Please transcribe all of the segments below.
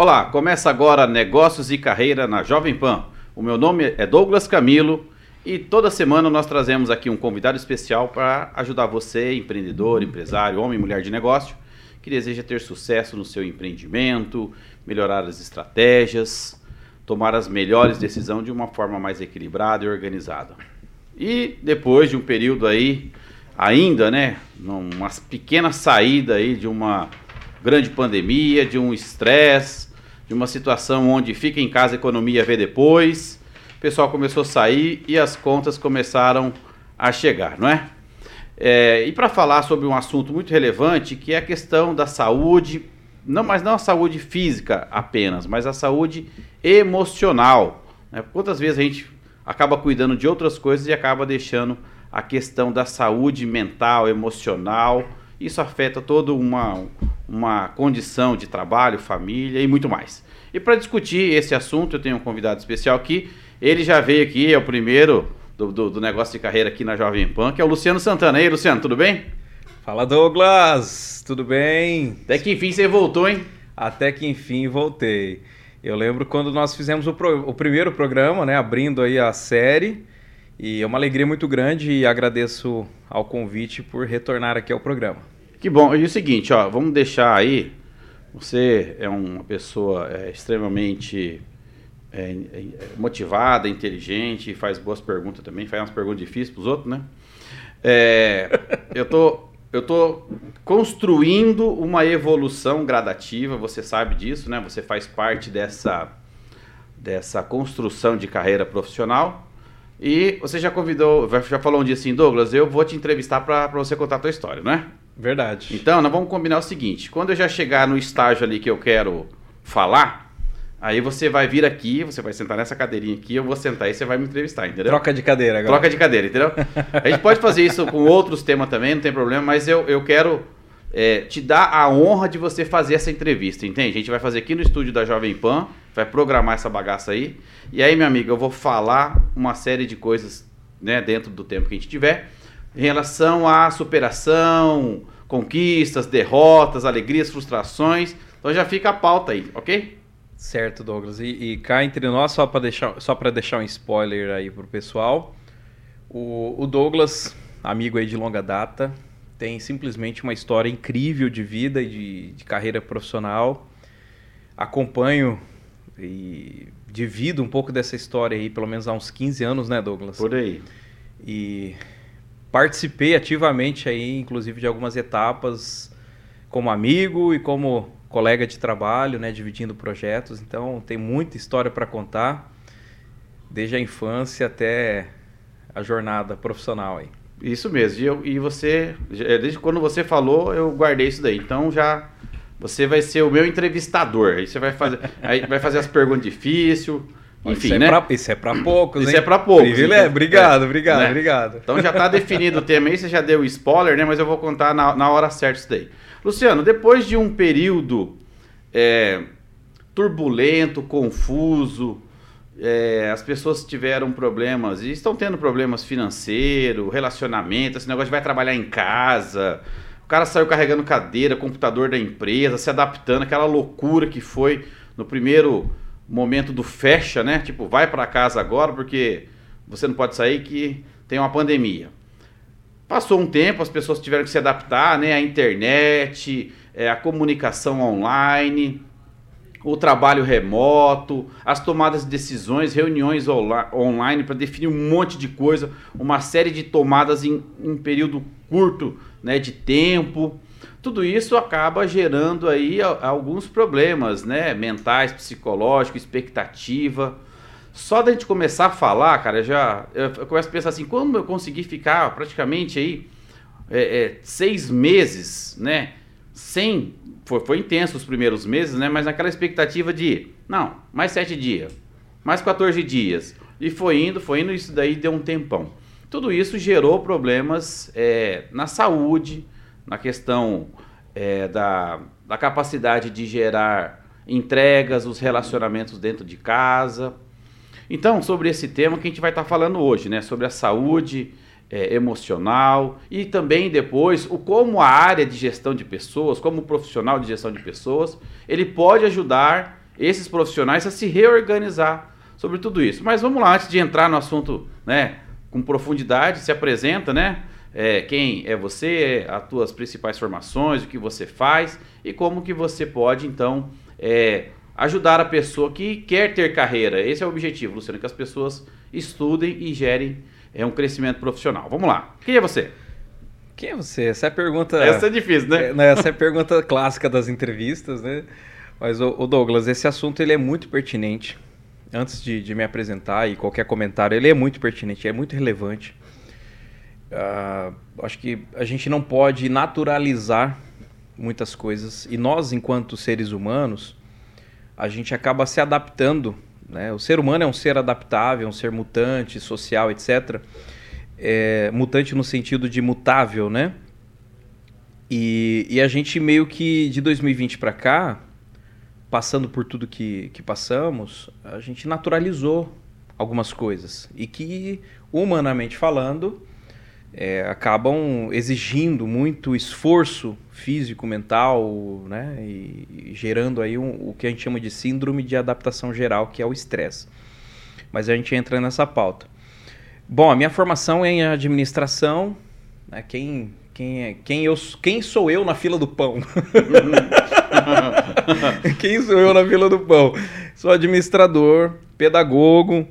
Olá, começa agora Negócios e Carreira na Jovem Pan. O meu nome é Douglas Camilo e toda semana nós trazemos aqui um convidado especial para ajudar você, empreendedor, empresário, homem e mulher de negócio, que deseja ter sucesso no seu empreendimento, melhorar as estratégias, tomar as melhores decisões de uma forma mais equilibrada e organizada. E depois de um período aí, ainda, né, uma pequena saída aí de uma grande pandemia, de um estresse, de uma situação onde fica em casa economia vê depois, o pessoal começou a sair e as contas começaram a chegar, não é? é e para falar sobre um assunto muito relevante, que é a questão da saúde, não, mas não a saúde física apenas, mas a saúde emocional. Né? Quantas vezes a gente acaba cuidando de outras coisas e acaba deixando a questão da saúde mental, emocional. Isso afeta toda uma, uma condição de trabalho, família e muito mais. E para discutir esse assunto, eu tenho um convidado especial aqui. Ele já veio aqui, é o primeiro do, do, do negócio de carreira aqui na Jovem Pan, que é o Luciano Santana. E aí, Luciano, tudo bem? Fala, Douglas! Tudo bem? Até que enfim você voltou, hein? Até que enfim voltei. Eu lembro quando nós fizemos o, pro, o primeiro programa, né, abrindo aí a série, e é uma alegria muito grande e agradeço ao convite por retornar aqui ao programa. Que bom. E o seguinte, ó, vamos deixar aí. Você é uma pessoa é, extremamente é, é, motivada, inteligente, faz boas perguntas também, faz umas perguntas difíceis para os outros, né? É, eu tô eu estou construindo uma evolução gradativa, você sabe disso, né? Você faz parte dessa, dessa construção de carreira profissional. E você já convidou, já falou um dia assim, Douglas, eu vou te entrevistar para você contar a tua história, não é? Verdade. Então, nós vamos combinar o seguinte: quando eu já chegar no estágio ali que eu quero falar, Aí você vai vir aqui, você vai sentar nessa cadeirinha aqui, eu vou sentar e você vai me entrevistar, entendeu? Troca de cadeira agora. Troca de cadeira, entendeu? A gente pode fazer isso com outros temas também, não tem problema, mas eu, eu quero é, te dar a honra de você fazer essa entrevista, entende? A gente vai fazer aqui no estúdio da Jovem Pan, vai programar essa bagaça aí. E aí, meu amigo, eu vou falar uma série de coisas né, dentro do tempo que a gente tiver em relação à superação, conquistas, derrotas, alegrias, frustrações. Então já fica a pauta aí, ok? Certo, Douglas. E, e cá entre nós, só para deixar, só deixar um spoiler aí pro pessoal, o, o, Douglas, amigo aí de longa data, tem simplesmente uma história incrível de vida e de, de carreira profissional. Acompanho e divido um pouco dessa história aí, pelo menos há uns 15 anos, né, Douglas? Por aí. E participei ativamente aí, inclusive, de algumas etapas como amigo e como colega de trabalho, né, dividindo projetos. Então tem muita história para contar, desde a infância até a jornada profissional aí. Isso mesmo. E, eu, e você, é, desde quando você falou, eu guardei isso daí. Então já você vai ser o meu entrevistador. Aí você vai fazer, aí vai fazer as perguntas difíceis. Enfim, isso é né? Pra, isso é para poucos, Isso hein? é para poucos. Privilégio. Então, obrigado, é, obrigado, né? obrigado. Então já está definido o tema aí, você já deu spoiler, né? Mas eu vou contar na, na hora certa isso daí. Luciano, depois de um período é, turbulento, confuso, é, as pessoas tiveram problemas e estão tendo problemas financeiros, relacionamento, esse negócio de vai trabalhar em casa. O cara saiu carregando cadeira, computador da empresa, se adaptando, aquela loucura que foi no primeiro momento do fecha, né? Tipo, vai para casa agora porque você não pode sair que tem uma pandemia. Passou um tempo, as pessoas tiveram que se adaptar, né? A internet, é, a comunicação online, o trabalho remoto, as tomadas de decisões, reuniões online para definir um monte de coisa, uma série de tomadas em um período curto né, de tempo. Tudo isso acaba gerando aí alguns problemas, né? Mentais, psicológicos, expectativa. Só da gente começar a falar, cara, já eu começo a pensar assim, como eu consegui ficar praticamente aí é, é, seis meses, né? Sem. Foi, foi intenso os primeiros meses, né? Mas naquela expectativa de, não, mais sete dias, mais 14 dias. E foi indo, foi indo, isso daí deu um tempão. Tudo isso gerou problemas é, na saúde, na questão é, da, da capacidade de gerar entregas, os relacionamentos dentro de casa. Então, sobre esse tema que a gente vai estar falando hoje, né? Sobre a saúde é, emocional e também depois o como a área de gestão de pessoas, como profissional de gestão de pessoas, ele pode ajudar esses profissionais a se reorganizar sobre tudo isso. Mas vamos lá, antes de entrar no assunto, né, com profundidade, se apresenta, né? É, quem é você, as tuas principais formações, o que você faz e como que você pode, então, é, ajudar a pessoa que quer ter carreira. Esse é o objetivo, Luciano, que as pessoas estudem e gerem é, um crescimento profissional. Vamos lá. Quem é você? Quem é você? Essa é a pergunta. Essa é difícil, né? É, essa é a pergunta clássica das entrevistas, né? Mas, o Douglas, esse assunto ele é muito pertinente. Antes de, de, me apresentar e qualquer comentário, ele é muito pertinente, é muito relevante. Uh, acho que a gente não pode naturalizar muitas coisas. E nós, enquanto seres humanos, a gente acaba se adaptando. Né? O ser humano é um ser adaptável, um ser mutante, social, etc. É, mutante no sentido de mutável, né? E, e a gente meio que de 2020 para cá, passando por tudo que, que passamos, a gente naturalizou algumas coisas. E que, humanamente falando, é, acabam exigindo muito esforço físico, mental, né? E, e gerando aí um, o que a gente chama de síndrome de adaptação geral, que é o estresse. Mas a gente entra nessa pauta. Bom, a minha formação é em administração. Né? Quem, quem, é, quem, eu, quem sou eu na fila do pão? quem sou eu na fila do pão? Sou administrador, pedagogo,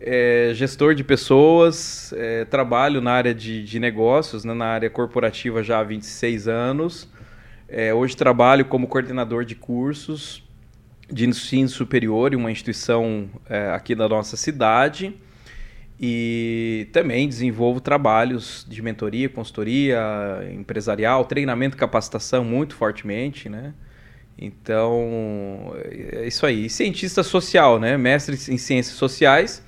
é, gestor de pessoas, é, trabalho na área de, de negócios, né, na área corporativa já há 26 anos. É, hoje trabalho como coordenador de cursos de ensino superior em uma instituição é, aqui da nossa cidade. E também desenvolvo trabalhos de mentoria, consultoria empresarial, treinamento e capacitação muito fortemente, né? Então, é isso aí. E cientista social, né? Mestre em ciências sociais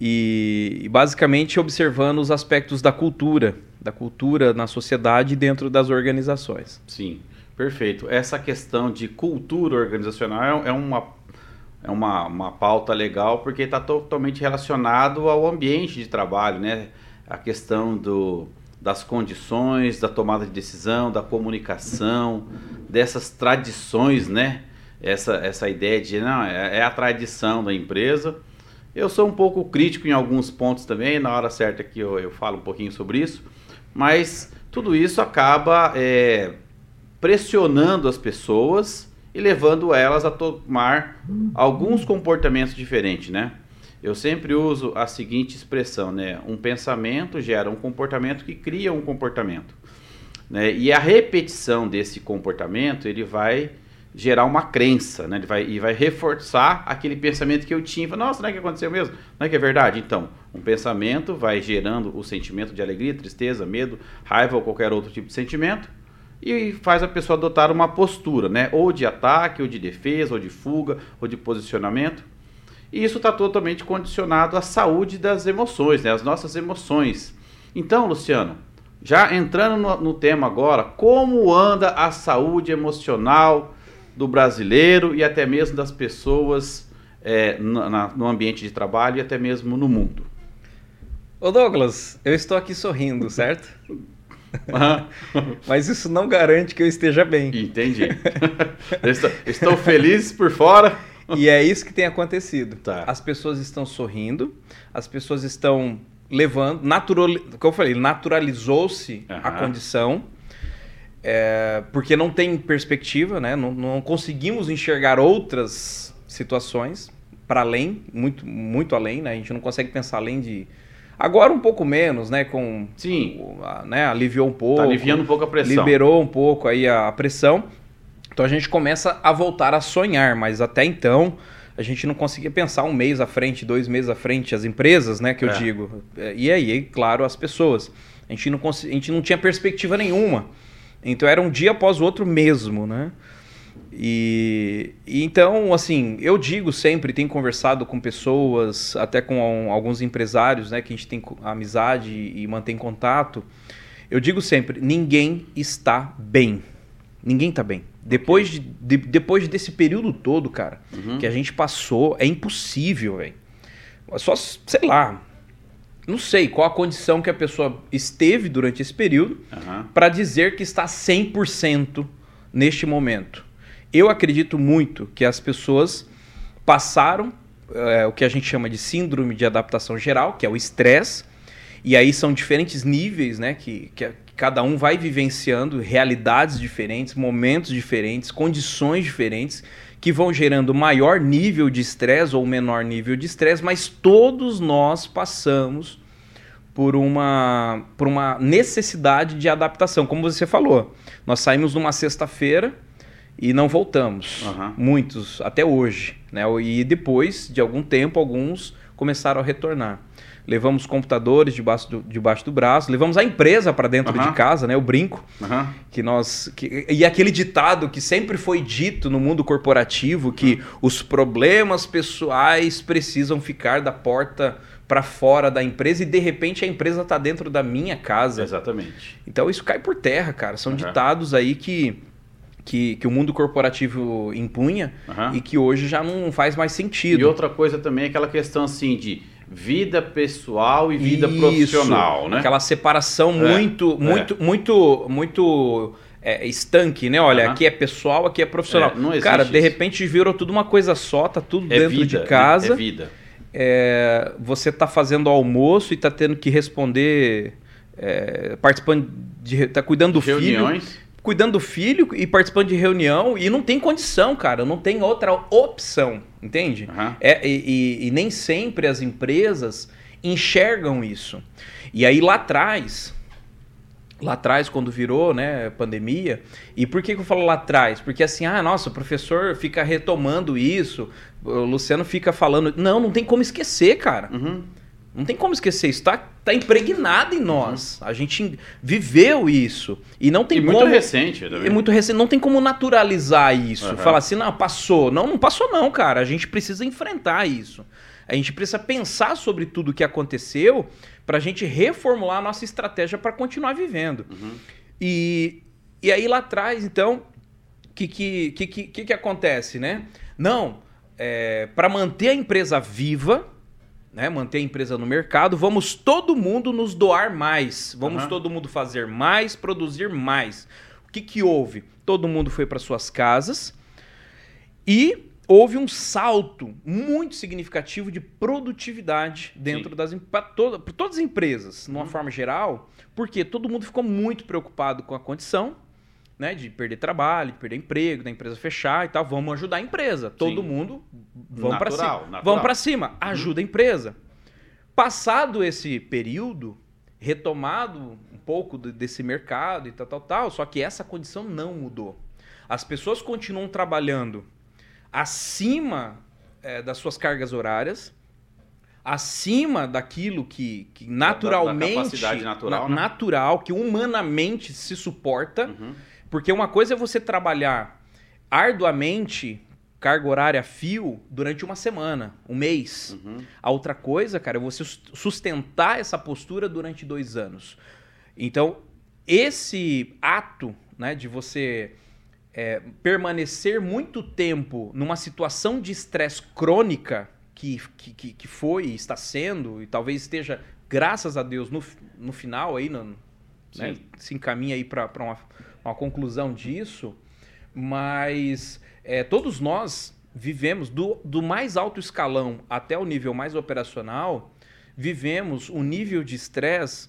e, basicamente observando os aspectos da cultura, da cultura na sociedade e dentro das organizações. Sim, perfeito. Essa questão de cultura organizacional é, é uma, é uma, uma pauta legal porque está totalmente relacionado ao ambiente de trabalho, né? A questão do, das condições, da tomada de decisão, da comunicação, dessas tradições, né? Essa, essa ideia de não, é, é a tradição da empresa eu sou um pouco crítico em alguns pontos também, na hora certa que eu, eu falo um pouquinho sobre isso, mas tudo isso acaba é, pressionando as pessoas e levando elas a tomar alguns comportamentos diferentes, né? Eu sempre uso a seguinte expressão, né? Um pensamento gera um comportamento que cria um comportamento, né? E a repetição desse comportamento ele vai gerar uma crença, né? Ele vai, e vai reforçar aquele pensamento que eu tinha. Nossa, não é que aconteceu mesmo? Não é que é verdade? Então, um pensamento vai gerando o sentimento de alegria, tristeza, medo, raiva ou qualquer outro tipo de sentimento e faz a pessoa adotar uma postura, né? Ou de ataque, ou de defesa, ou de fuga, ou de posicionamento. E isso está totalmente condicionado à saúde das emoções, né? As nossas emoções. Então, Luciano, já entrando no, no tema agora, como anda a saúde emocional do brasileiro e até mesmo das pessoas é, na, no ambiente de trabalho e até mesmo no mundo. Ô Douglas, eu estou aqui sorrindo, certo? Mas isso não garante que eu esteja bem. Entendi. estou, estou, feliz por fora. E é isso que tem acontecido. Tá. As pessoas estão sorrindo, as pessoas estão levando, natural, como eu falei, naturalizou-se uhum. a condição é, porque não tem perspectiva, né? Não, não conseguimos enxergar outras situações para além, muito, muito além, né? A gente não consegue pensar além de Agora um pouco menos, né? Com sim, né? Aliviou um pouco. Tá aliviando um pouco a pressão. Liberou um pouco aí a pressão. Então a gente começa a voltar a sonhar, mas até então a gente não conseguia pensar um mês à frente, dois meses à frente, as empresas, né? Que eu é. digo. E aí, claro, as pessoas. A gente não, a gente não tinha perspectiva nenhuma. Então era um dia após o outro mesmo, né? E, e, então, assim, eu digo sempre, tenho conversado com pessoas, até com alguns empresários, né, que a gente tem amizade e mantém contato. Eu digo sempre, ninguém está bem. Ninguém está bem. Depois, de, de, depois desse período todo, cara, uhum. que a gente passou, é impossível, velho. Só, sei lá, não sei qual a condição que a pessoa esteve durante esse período uhum. para dizer que está 100% neste momento. Eu acredito muito que as pessoas passaram é, o que a gente chama de síndrome de adaptação geral, que é o estresse. E aí são diferentes níveis, né? Que, que, que cada um vai vivenciando realidades diferentes, momentos diferentes, condições diferentes, que vão gerando maior nível de estresse ou menor nível de estresse, mas todos nós passamos por uma, por uma necessidade de adaptação, como você falou. Nós saímos numa sexta-feira e não voltamos. Uhum. Muitos, até hoje. Né? E depois de algum tempo, alguns começaram a retornar. Levamos computadores debaixo do, debaixo do braço, levamos a empresa para dentro uhum. de casa, né? O brinco. Uhum. Que nós. Que, e aquele ditado que sempre foi dito no mundo corporativo: que os problemas pessoais precisam ficar da porta para fora da empresa e de repente a empresa está dentro da minha casa. Exatamente. Então isso cai por terra, cara. São uhum. ditados aí que que, que o mundo corporativo impunha uhum. e que hoje já não faz mais sentido. E outra coisa também é aquela questão assim de vida pessoal e vida Isso, profissional, né? Aquela separação é, muito, é. muito, muito, muito é, estanque, né? Olha, uhum. aqui é pessoal, aqui é profissional. É, Cara, de repente virou tudo uma coisa só, tá tudo é dentro vida, de casa. É vida. É, você tá fazendo almoço e tá tendo que responder, é, participando de, tá cuidando do Reuniões. filho cuidando do filho e participando de reunião e não tem condição, cara, não tem outra opção, entende? Uhum. É, e, e, nem sempre as empresas enxergam isso. E aí lá atrás, lá atrás quando virou, né, pandemia, e por que, que eu falo lá atrás? Porque assim, ah, nossa, o professor fica retomando isso, o Luciano fica falando, não, não tem como esquecer, cara. Uhum. Não tem como esquecer isso. Está tá impregnado em nós. Uhum. A gente viveu isso. E não tem e como. muito recente. Também. É muito recente. Não tem como naturalizar isso. Uhum. Falar assim, não, passou. Não, não passou, não, cara. A gente precisa enfrentar isso. A gente precisa pensar sobre tudo o que aconteceu para a gente reformular a nossa estratégia para continuar vivendo. Uhum. E, e aí lá atrás, então, o que, que, que, que, que acontece, né? Não, é, para manter a empresa viva né, manter a empresa no mercado, vamos todo mundo nos doar mais, vamos uhum. todo mundo fazer mais, produzir mais. O que, que houve? Todo mundo foi para suas casas e houve um salto muito significativo de produtividade dentro Sim. das para toda, todas as empresas, de uma uhum. forma geral, porque todo mundo ficou muito preocupado com a condição né, de perder trabalho, de perder emprego, da empresa fechar e tal. Vamos ajudar a empresa. Todo Sim. mundo, vamos para cima. Natural. Vamos para cima, ajuda a empresa. Passado esse período, retomado um pouco desse mercado e tal, tal, tal, só que essa condição não mudou. As pessoas continuam trabalhando acima é, das suas cargas horárias, acima daquilo que, que naturalmente, da, da natural, na, né? natural, que humanamente se suporta. Uhum porque uma coisa é você trabalhar arduamente, carga horária fio, durante uma semana, um mês. Uhum. A outra coisa, cara, é você sustentar essa postura durante dois anos. Então, esse ato né, de você é, permanecer muito tempo numa situação de estresse crônica, que, que, que foi e está sendo, e talvez esteja, graças a Deus, no, no final aí, no, né, se encaminha aí para uma uma conclusão disso, mas é, todos nós vivemos do, do mais alto escalão até o nível mais operacional, vivemos um nível de estresse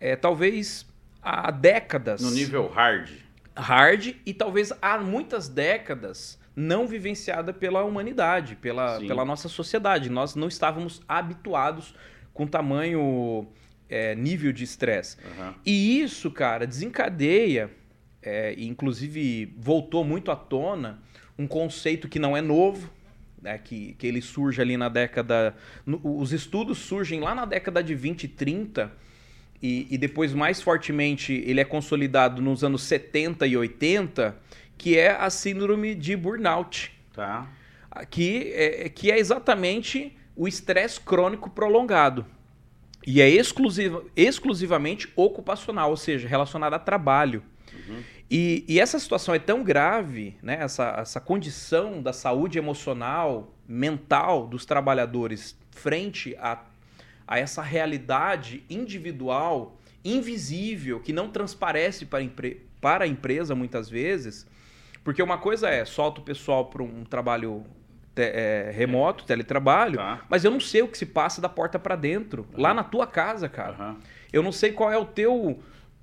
é, talvez há décadas. No nível hard. Hard e talvez há muitas décadas não vivenciada pela humanidade, pela, pela nossa sociedade. Nós não estávamos habituados com tamanho é, nível de estresse. Uhum. E isso, cara, desencadeia é, inclusive voltou muito à tona um conceito que não é novo, né, que, que ele surge ali na década. No, os estudos surgem lá na década de 20 e 30, e, e, depois, mais fortemente, ele é consolidado nos anos 70 e 80, que é a síndrome de burnout. Tá. Que é, que é exatamente o estresse crônico prolongado. E é exclusiva, exclusivamente ocupacional, ou seja, relacionado a trabalho. Uhum. E, e, essa situação é tão grave, né? essa, essa condição da saúde emocional, mental dos trabalhadores frente a, a essa realidade individual, invisível, que não transparece para, para a empresa muitas vezes, porque uma coisa é solta o pessoal para um trabalho te- é, remoto, teletrabalho, Tá. mas eu não sei o que se passa da porta para dentro, lá na tua casa, cara. Aham. Eu não sei qual é o teu,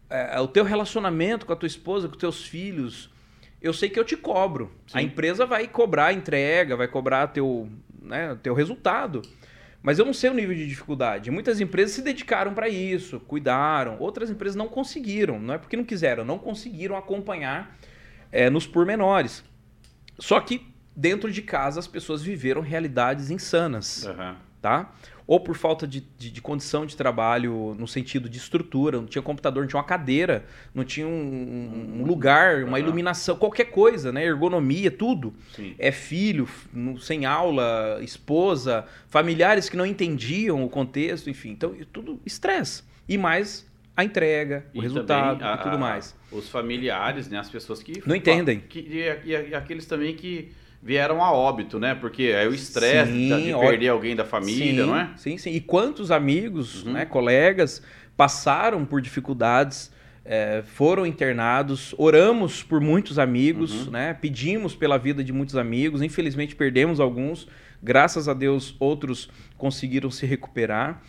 é, o teu relacionamento com a tua esposa, com os teus filhos. Eu sei que eu te cobro. A Sim. empresa vai cobrar a entrega, vai cobrar teu, né, teu resultado. Mas eu não sei o nível de dificuldade. Muitas empresas se dedicaram para isso, cuidaram. Outras empresas não conseguiram. Não é porque não quiseram, não conseguiram acompanhar é, nos pormenores. Só que dentro de casa as pessoas viveram realidades insanas Aham. tá? Ou por falta de, de, de condição de trabalho no sentido de estrutura, não tinha computador, não tinha uma cadeira, não tinha um, um- lugar, uma Aham. iluminação, qualquer coisa, né? Ergonomia, tudo. Sim. É filho, sem aula, esposa, familiares que não entendiam o contexto, enfim. Então, tudo estresse. E mais a entrega, o E resultado também a- e tudo mais. Os familiares, né? As pessoas que. Não entendem. Que, e, e- e aqueles também que vieram a óbito, né? Porque aí o estresse de ó- perder alguém da família, sim, não é? Sim, sim. E quantos amigos, Uhum. né, colegas, passaram por dificuldades, eh, foram internados, oramos por muitos amigos, Uhum. né, pedimos pela vida de muitos amigos, infelizmente perdemos alguns, graças a Deus outros conseguiram se recuperar,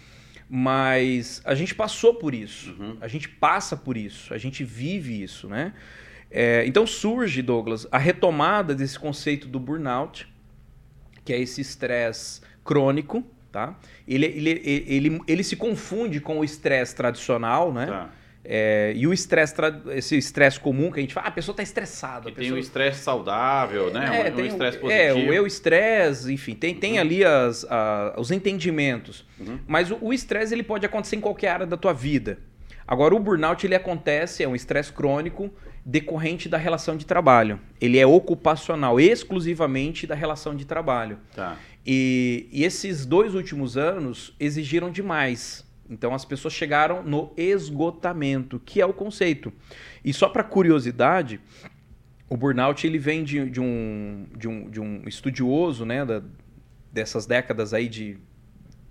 mas a gente passou por isso, Uhum. a gente passa por isso, a gente vive isso, né? É, então surge, Douglas, a retomada desse conceito do burnout, que é esse estresse crônico, tá? Ele, ele, ele, ele, ele se confunde com o estresse tradicional, né? Tá. É, e o estresse, esse estresse comum que a gente fala, ah, a pessoa está estressada. Que a tem pessoa... o estresse saudável, né? É, o, o tem estresse o, positivo. é, o eu estresse, enfim, tem, tem ali as, a- os entendimentos. Uhum. Mas o o estresse ele pode acontecer em qualquer área da tua vida. Agora, o burnout ele acontece, é um estresse crônico decorrente da relação de trabalho. Ele é ocupacional, exclusivamente da relação de trabalho. Tá. E, e esses dois últimos anos exigiram demais. Então as pessoas chegaram no esgotamento, que é o conceito. E só para curiosidade, o burnout ele vem de, de um, de, um, de um estudioso né, da- dessas décadas aí de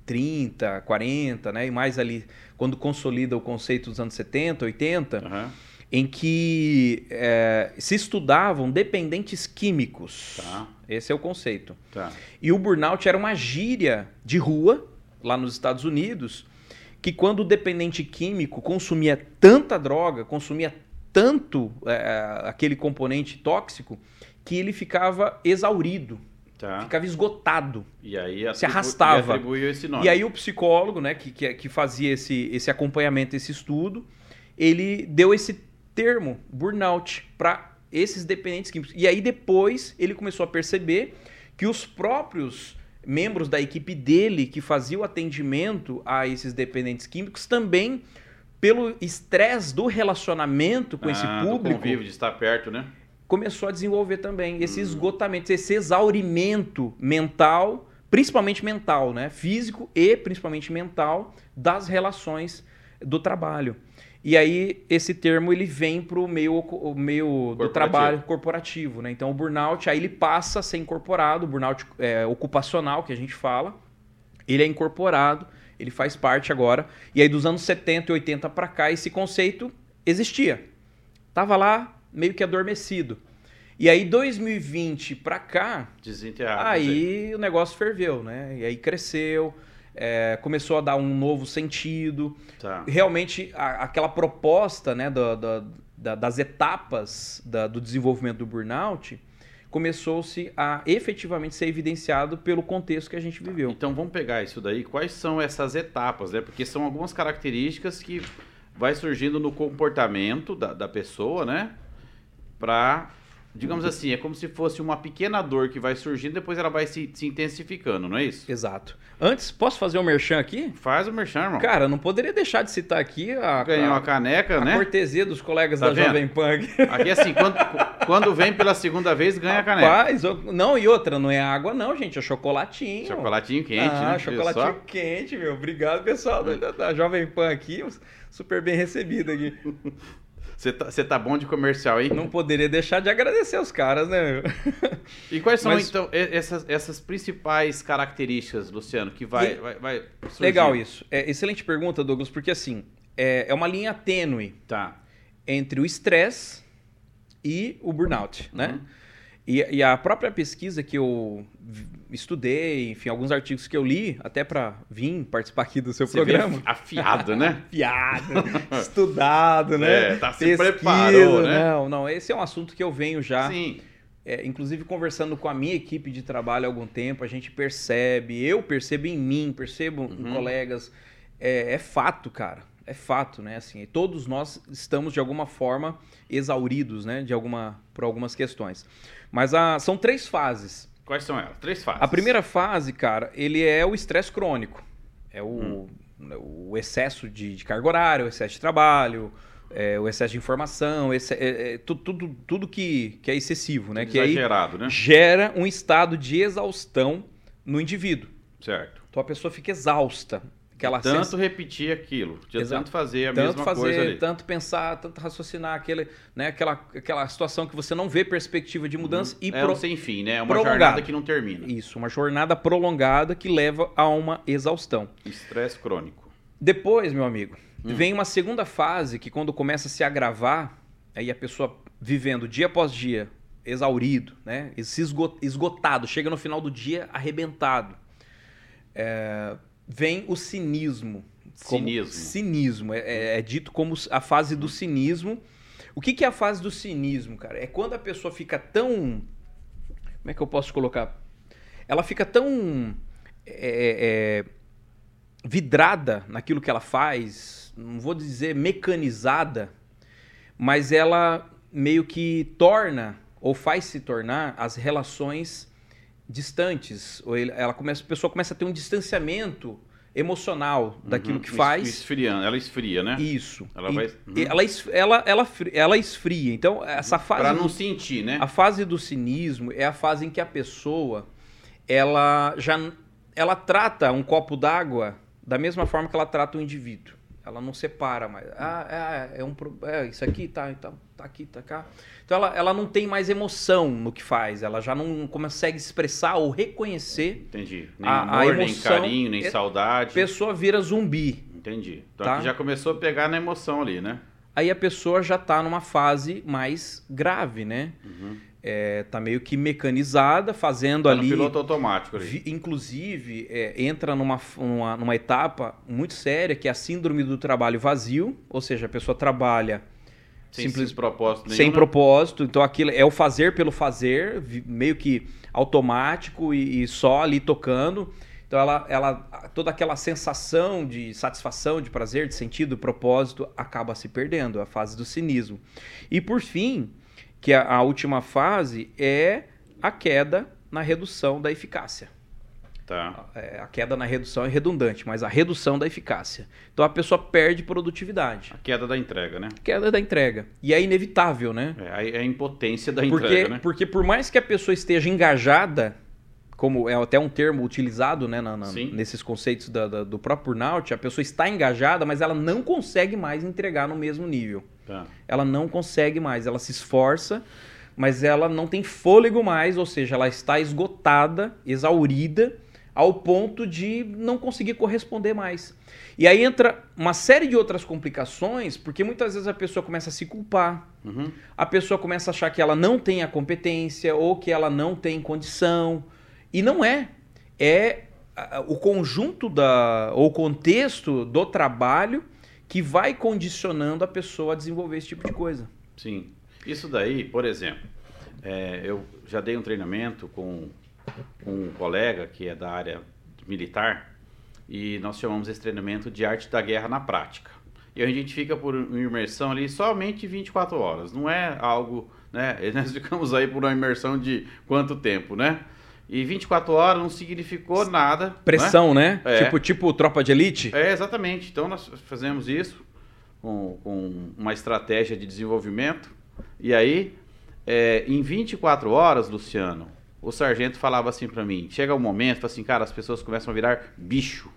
30, 40, né, e mais ali quando consolida o conceito dos anos 70, 80, Aham. Em que eh, se estudavam dependentes químicos. Tá. Esse é o conceito. Tá. E o burnout era uma gíria de rua, lá nos Estados Unidos, que quando o dependente químico consumia tanta droga, consumia tanto eh, aquele componente tóxico, que ele ficava exaurido, Tá. ficava esgotado. E aí se arrastava. e. E aí o psicólogo, né, que, que, que fazia esse, esse acompanhamento, esse estudo, ele deu esse termo, burnout, para esses dependentes químicos. E aí depois ele começou a perceber que os próprios membros da equipe dele que faziam o atendimento a esses dependentes químicos também pelo estresse do relacionamento com esse Ah, do público convívio, de estar perto, né? começou a desenvolver também esse Hum. esgotamento, esse exaurimento mental, principalmente mental, né? Físico e principalmente mental das relações do trabalho. E aí esse termo ele vem para o meio, o meio do trabalho corporativo, né? Então o burnout aí ele passa a ser incorporado, o burnout é, ocupacional que a gente fala, ele é incorporado, ele faz parte agora. E aí dos anos 70 e 80 para cá esse conceito existia. Tava lá meio que adormecido. E aí 2020 para cá, Desenterrado. aí o negócio ferveu, né? E aí cresceu, é, começou a dar um novo sentido. Tá. Realmente a- aquela proposta, né, da- da- da- das etapas do desenvolvimento do burnout começou-se a efetivamente ser evidenciado pelo contexto que a gente viveu. Então vamos pegar isso daí. Quais são essas etapas, né? Porque são algumas características que vai surgindo no comportamento da, da pessoa, né? Pra, digamos assim, é como se fosse uma pequena dor que vai surgindo, depois ela vai se, se intensificando, não é isso? Exato. Antes, posso fazer um merchan aqui? Faz o merchan, irmão. Cara, não poderia deixar de citar aqui a, Ganhou a, a caneca, a né? cortesia dos colegas Tá da vendo? Jovem Pan. aqui. Aqui assim, quando, quando vem pela segunda vez, ganha a caneca. Rapaz, não, e outra, não é água não, gente, é chocolatinho. Chocolatinho quente, ah, né? chocolatinho só? quente, meu. Obrigado, pessoal da- da Jovem Pan aqui. Super bem recebido aqui. Você tá, você tá bom de comercial, hein? Não poderia deixar de agradecer os caras, né? E quais são, Mas- então, essas, essas principais características, Luciano, que vai, E- vai, vai? Legal isso. É, excelente pergunta, Douglas, porque assim, é, é uma linha tênue Tá. entre o estresse e o burnout, né? Uhum. E, e, a própria pesquisa que eu estudei, enfim, alguns artigos que eu li, até para vir participar aqui do seu Você programa. Afiado, né? afiado, estudado, né? É, tá se pesquisa, preparou, né? Não, não, esse é um assunto que eu venho já. Sim. É, inclusive conversando com a minha equipe de trabalho há algum tempo, a gente percebe, eu percebo em mim, percebo uhum. em colegas, é, é fato, cara é fato, né? Assim, todos nós estamos de alguma forma exauridos, né? De alguma, por algumas questões. Mas a, são três fases. Quais são elas? Três fases. A primeira fase, cara, ele é o estresse crônico. É o, hum. o excesso de, de carga horária, o excesso de trabalho, é, o excesso de informação, esse, é, é, tudo, tudo, tudo que, que é excessivo, né? Que exagerado, né? Gera um estado de exaustão no indivíduo. Certo. Então a pessoa fica exausta. Aquela tanto repetir aquilo, tanto fazer a tanto mesma fazer, coisa ali. Tanto pensar, tanto raciocinar, aquele, né, aquela, aquela situação que você não vê perspectiva de mudança uhum. e É pro... um sem fim, né? É uma prolongada. jornada que não termina. Isso, uma jornada prolongada que leva a uma exaustão. Estresse crônico. Depois, meu amigo, hum. vem uma segunda fase que quando começa a se agravar, aí a pessoa vivendo dia após dia, exaurido, né? esgotado, chega no final do dia arrebentado. É, vem o cinismo. Cinismo. Cinismo. É, é, é, dito como a fase do cinismo. O que, que é a fase do cinismo, cara? É quando a pessoa fica tão. Como é que eu posso colocar? Ela fica tão. É, é, vidrada naquilo que ela faz, não vou dizer mecanizada, mas ela meio que torna ou faz se tornar as relações distantes, ou ele, ela começa, a pessoa começa a ter um distanciamento emocional daquilo uhum, que faz. Esfriando, ela esfria, né? Isso. Ela vai. Uhum. Ela, ela, ela, ela esfria. Então, essa fase. Para não sentir, né? A fase do cinismo é a fase em que a pessoa ela já ela trata um copo d'água da mesma forma que ela trata o indivíduo. Ela não separa mais. Ah, é, é um é, isso aqui tá, tá, tá aqui, tá cá. Então ela, ela não tem mais emoção no que faz, ela já não consegue expressar ou reconhecer. Entendi. Nem a, amor, a emoção, nem carinho, nem é, saudade. A pessoa vira zumbi. Entendi. Então tá? já começou a pegar na emoção ali, né? Aí a pessoa já está numa fase mais grave, né? Uhum. É, tá meio que mecanizada, fazendo tá ali. piloto automático ali. Inclusive, é, entra numa, numa, numa etapa muito séria, que é a síndrome do trabalho vazio, ou seja, a pessoa trabalha sem simples propósito nenhum, sem né? propósito então aquilo é o fazer pelo fazer meio que automático e, e, só ali tocando então ela, ela toda aquela sensação de satisfação de prazer de sentido propósito acaba se perdendo a fase do cinismo e por fim que a, a última fase é a queda na redução da eficácia Tá. É, a queda na redução é redundante, mas a redução da eficácia. Então a pessoa perde produtividade. A queda da entrega, né? Queda da entrega. E é inevitável, né? É, é a impotência da porque, entrega, né? Porque por mais que a pessoa esteja engajada, como é até um termo utilizado né, na, na, nesses conceitos da, da, do próprio burnout, a pessoa está engajada, mas ela não consegue mais entregar no mesmo nível. Tá. Ela não consegue mais, ela se esforça, mas ela não tem fôlego mais, ou seja, ela está esgotada, exaurida ao ponto de não conseguir corresponder mais. E aí entra uma série de outras complicações, porque muitas vezes a pessoa começa a se culpar, uhum. a pessoa começa a achar que ela não tem a competência ou que ela não tem condição. E não é. É o conjunto da, ou contexto do trabalho que vai condicionando a pessoa a desenvolver esse tipo de coisa. Sim. Isso daí, por exemplo, é, eu já dei um treinamento com um colega que é da área militar e nós chamamos esse treinamento de arte da guerra na prática. E a gente fica por uma imersão ali somente 24 horas, não é algo, né? Nós ficamos aí por uma imersão de quanto tempo, né? E 24 horas não significou nada. Né? Pressão, né? né? É. Tipo, tipo tropa de elite? É, exatamente. Então nós fazemos isso com, com uma estratégia de desenvolvimento. E aí, é, em 24 horas, Luciano, o sargento falava assim para mim, chega um momento, assim, cara, as pessoas começam a virar bicho.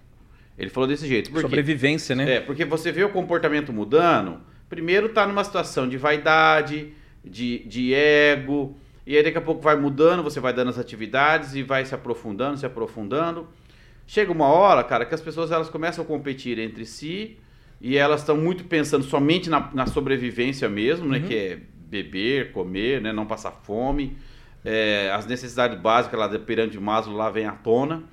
Ele falou desse jeito. Porque, Sobrevivência, né? É, porque você vê o comportamento mudando, primeiro tá numa situação de vaidade, de, de ego, e aí daqui a pouco vai mudando, você vai dando as atividades e vai se aprofundando, se aprofundando. Chega uma hora, cara, que as pessoas elas começam a competir entre si e elas estão muito pensando somente na, na sobrevivência mesmo, né? uhum. né? Que é beber, comer, né? Não passar fome. é, as necessidades básicas lá da pirâmide de Maslow lá vem à tona.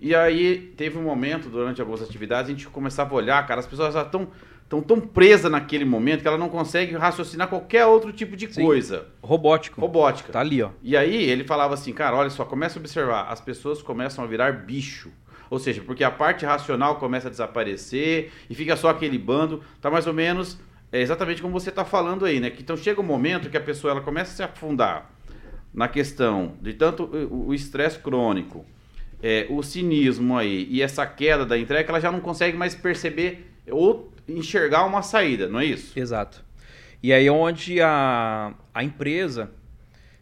E aí teve um momento durante algumas atividades a gente começava a olhar, cara, as pessoas já estão tão, tão presas naquele momento que ela não consegue raciocinar qualquer outro tipo de Sim. coisa. Robótico. Robótica. Tá ali, ó. E aí ele falava assim, cara, olha só, começa a observar, as pessoas começam a virar bicho. Ou seja, porque a parte racional começa a desaparecer e fica só aquele bando, tá mais ou menos é exatamente como você está falando aí, né? Que então chega um momento que a pessoa ela começa a se afundar na questão de tanto o estresse crônico, é, o cinismo aí e essa queda da entrega, ela já não consegue mais perceber ou enxergar uma saída, não é isso? Exato. E aí é onde a, a empresa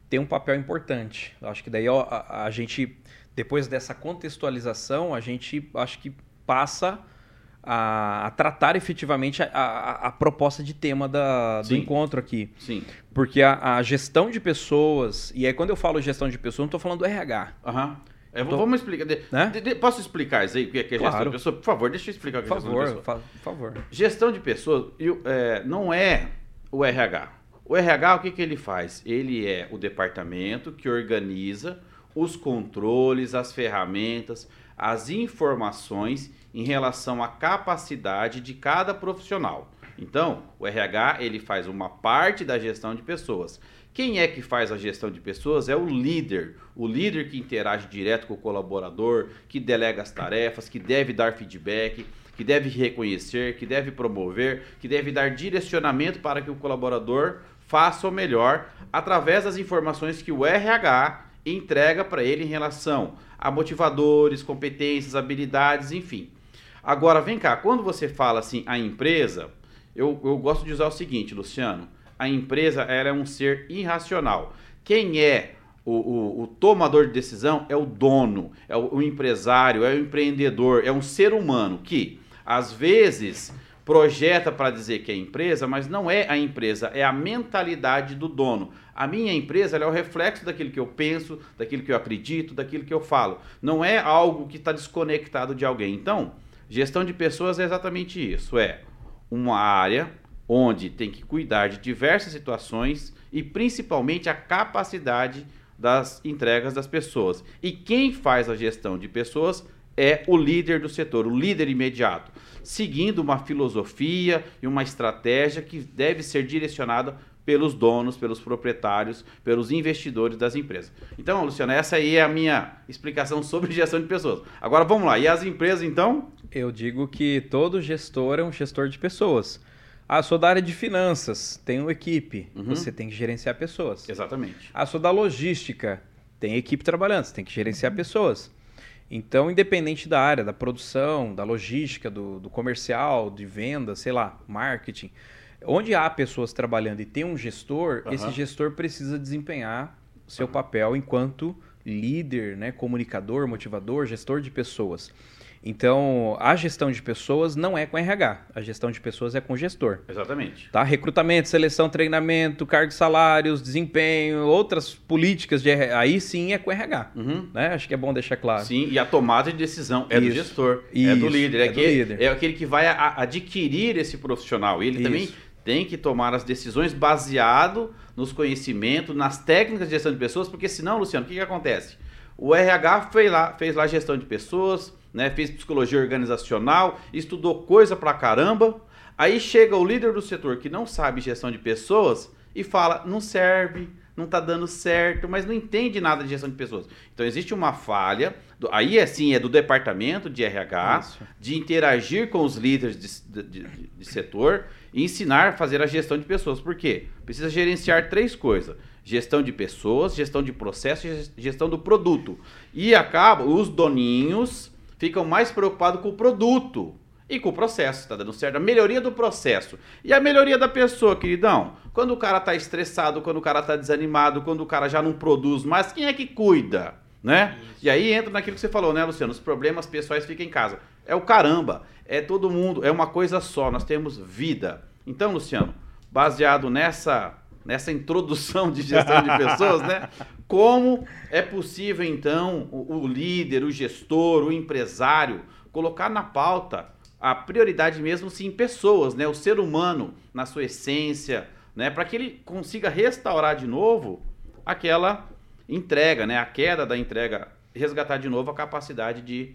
tem um papel importante. Eu Acho que daí ó, a, a gente, depois dessa contextualização, a gente acho que passa a, a tratar efetivamente a, a- proposta de tema da, do encontro aqui. Sim. Porque a, a gestão de pessoas, e aí quando eu falo gestão de pessoas, não estou falando do RH. Aham. É, Então- vamos explicar. de- Né? de- de- posso explicar isso aí, o que é é gestão Claro. de pessoa? Por favor, deixa eu explicar o que é gestão de favor, pessoa. fa- por favor. Gestão de pessoas é, não é o RH. O RH, o que, que ele faz? Ele é o departamento que organiza os controles, as ferramentas, as informações em relação à capacidade de cada profissional. Então, o RH ele faz uma parte da gestão de pessoas. Quem é que faz a gestão de pessoas é o líder. O líder que interage direto com o colaborador, que delega as tarefas, que deve dar feedback, que deve reconhecer, que deve promover, que deve dar direcionamento para que o colaborador faça o melhor através das informações que o RH entrega para ele em relação a motivadores, competências, habilidades, enfim. Agora, vem cá, quando você fala assim, a empresa, eu, eu gosto de usar o seguinte, Luciano, a empresa ela é um ser irracional. Quem é o, o- o tomador de decisão é o dono, é o, o empresário, é o empreendedor, é um ser humano que, às vezes, projeta para dizer que é empresa, mas não é a empresa, é a mentalidade do dono. A minha empresa é o reflexo daquilo que eu penso, daquilo que eu acredito, daquilo que eu falo. Não é algo que está desconectado de alguém. Então, gestão de pessoas é exatamente isso: é uma área onde tem que cuidar de diversas situações e principalmente a capacidade das entregas das pessoas. E quem faz a gestão de pessoas é o líder do setor, o líder imediato, seguindo uma filosofia e uma estratégia que deve ser direcionada pelos donos, pelos proprietários, pelos investidores das empresas. Então, Luciano, essa aí é a minha explicação sobre gestão de pessoas. Agora vamos lá. E as empresas, então? Eu digo que todo gestor é um gestor de pessoas. Ah, sou da área de finanças, tenho equipe. Uhum. Você tem que gerenciar pessoas. Exatamente. Ah, sou da logística, tem equipe trabalhando, você tem que gerenciar pessoas. Então, independente da área, da produção, da logística, do, do comercial, de venda, sei lá, marketing, onde há pessoas trabalhando e tem um gestor, Aham. esse gestor precisa desempenhar seu papel enquanto líder, né, comunicador, motivador, gestor de pessoas. Então, a gestão de pessoas não é com RH, a gestão de pessoas é com gestor. Exatamente. Tá? Recrutamento, seleção, treinamento, cargos, salários, desempenho, outras políticas de RH. Aí sim é com RH. Uhum. Né? Acho que é bom deixar claro. Sim, e a tomada de decisão é do Isso. gestor, é Isso, do líder, é, é do aquele, líder. é aquele que vai a- adquirir esse profissional. Ele também Isso. tem que tomar as decisões baseado nos conhecimentos, nas técnicas de gestão de pessoas, porque senão, Luciano, o que, que acontece? O RH fez lá, fez lá gestão de pessoas, né, fez psicologia organizacional, estudou coisa pra caramba. Aí chega o líder do setor que não sabe gestão de pessoas e fala: não serve, não tá dando certo, mas não entende nada de gestão de pessoas. Então existe uma falha, do- aí assim é do departamento de RH, Isso. de interagir com os líderes de, de- de- de setor e ensinar a fazer a gestão de pessoas. Por quê? Precisa gerenciar três coisas: gestão de pessoas, gestão de processo e ges- gestão do produto. E acaba, os doninhos ficam mais preocupados com o produto e com o processo, está dando certo. A melhoria do processo. E a melhoria da pessoa, queridão? Quando o cara tá estressado, quando o cara tá desanimado, quando o cara já não produz mais, quem é que cuida? Né? E aí entra naquilo que você falou, né, Luciano? Os problemas pessoais ficam em casa. É o caramba, é todo mundo, é uma coisa só, nós temos vida. Então, Luciano, baseado nessa nessa introdução de gestão de pessoas, né? Como é possível então o, o líder, o gestor, o empresário colocar na pauta a prioridade mesmo sim em pessoas, né? O ser humano na sua essência, né? Para que ele consiga restaurar de novo aquela entrega, né? A queda da entrega, resgatar de novo a capacidade de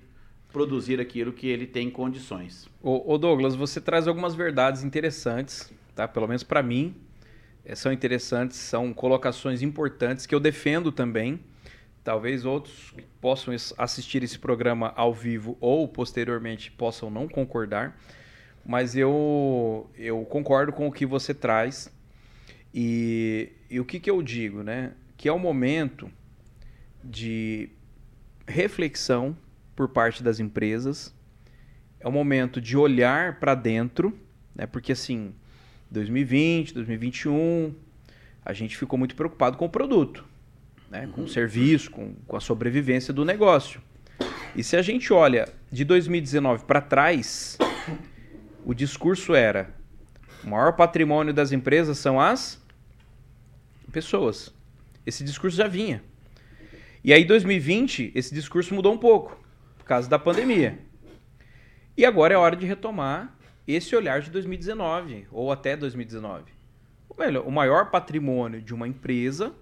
produzir aquilo que ele tem condições. Ô Douglas, você traz algumas verdades interessantes, tá? Pelo menos para mim, são interessantes, são colocações importantes que eu defendo também. Talvez outros possam assistir esse programa ao vivo ou posteriormente possam não concordar, mas eu, eu concordo com o que você traz. E, e o que, que eu digo, né? Que é o momento de reflexão por parte das empresas. É o momento de olhar para dentro, né? Porque assim, 2020, 2021, a gente ficou muito preocupado com o produto, né? Com o serviço, com, com a sobrevivência do negócio. E se a gente olha de 2019 para trás, o discurso era: o maior patrimônio das empresas são as pessoas. Esse discurso já vinha. E aí, 2020, esse discurso mudou um pouco por causa da pandemia. E agora é hora de retomar esse olhar de 2019 ou até 2019. Ou melhor, o maior patrimônio de uma empresa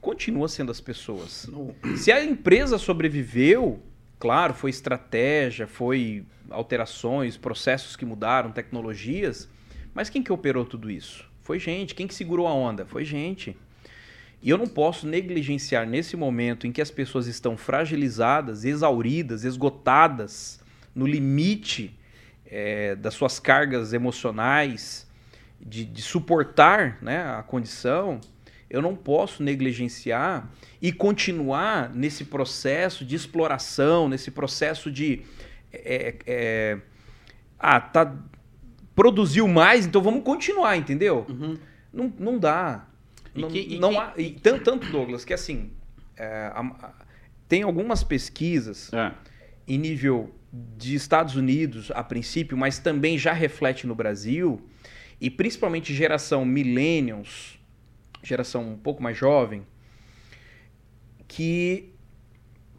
continua sendo as pessoas. Não. Se a empresa sobreviveu, claro, foi estratégia, foi alterações, processos que mudaram, tecnologias, mas quem que operou tudo isso? Foi gente. Quem que segurou a onda? Foi gente. E eu não posso negligenciar nesse momento em que as pessoas estão fragilizadas, exauridas, esgotadas, no limite é, das suas cargas emocionais, de, de suportar né, a condição, eu não posso negligenciar e continuar nesse processo de exploração, nesse processo de. É, é, ah, tá, produziu mais, então vamos continuar, entendeu? Uhum. Não, não dá. E não, que, e não que... há, e tanto, tanto, Douglas, que assim, é, a, a, tem algumas pesquisas é. em nível de Estados Unidos, a princípio, mas também já reflete no Brasil, e principalmente geração millennials, geração um pouco mais jovem, que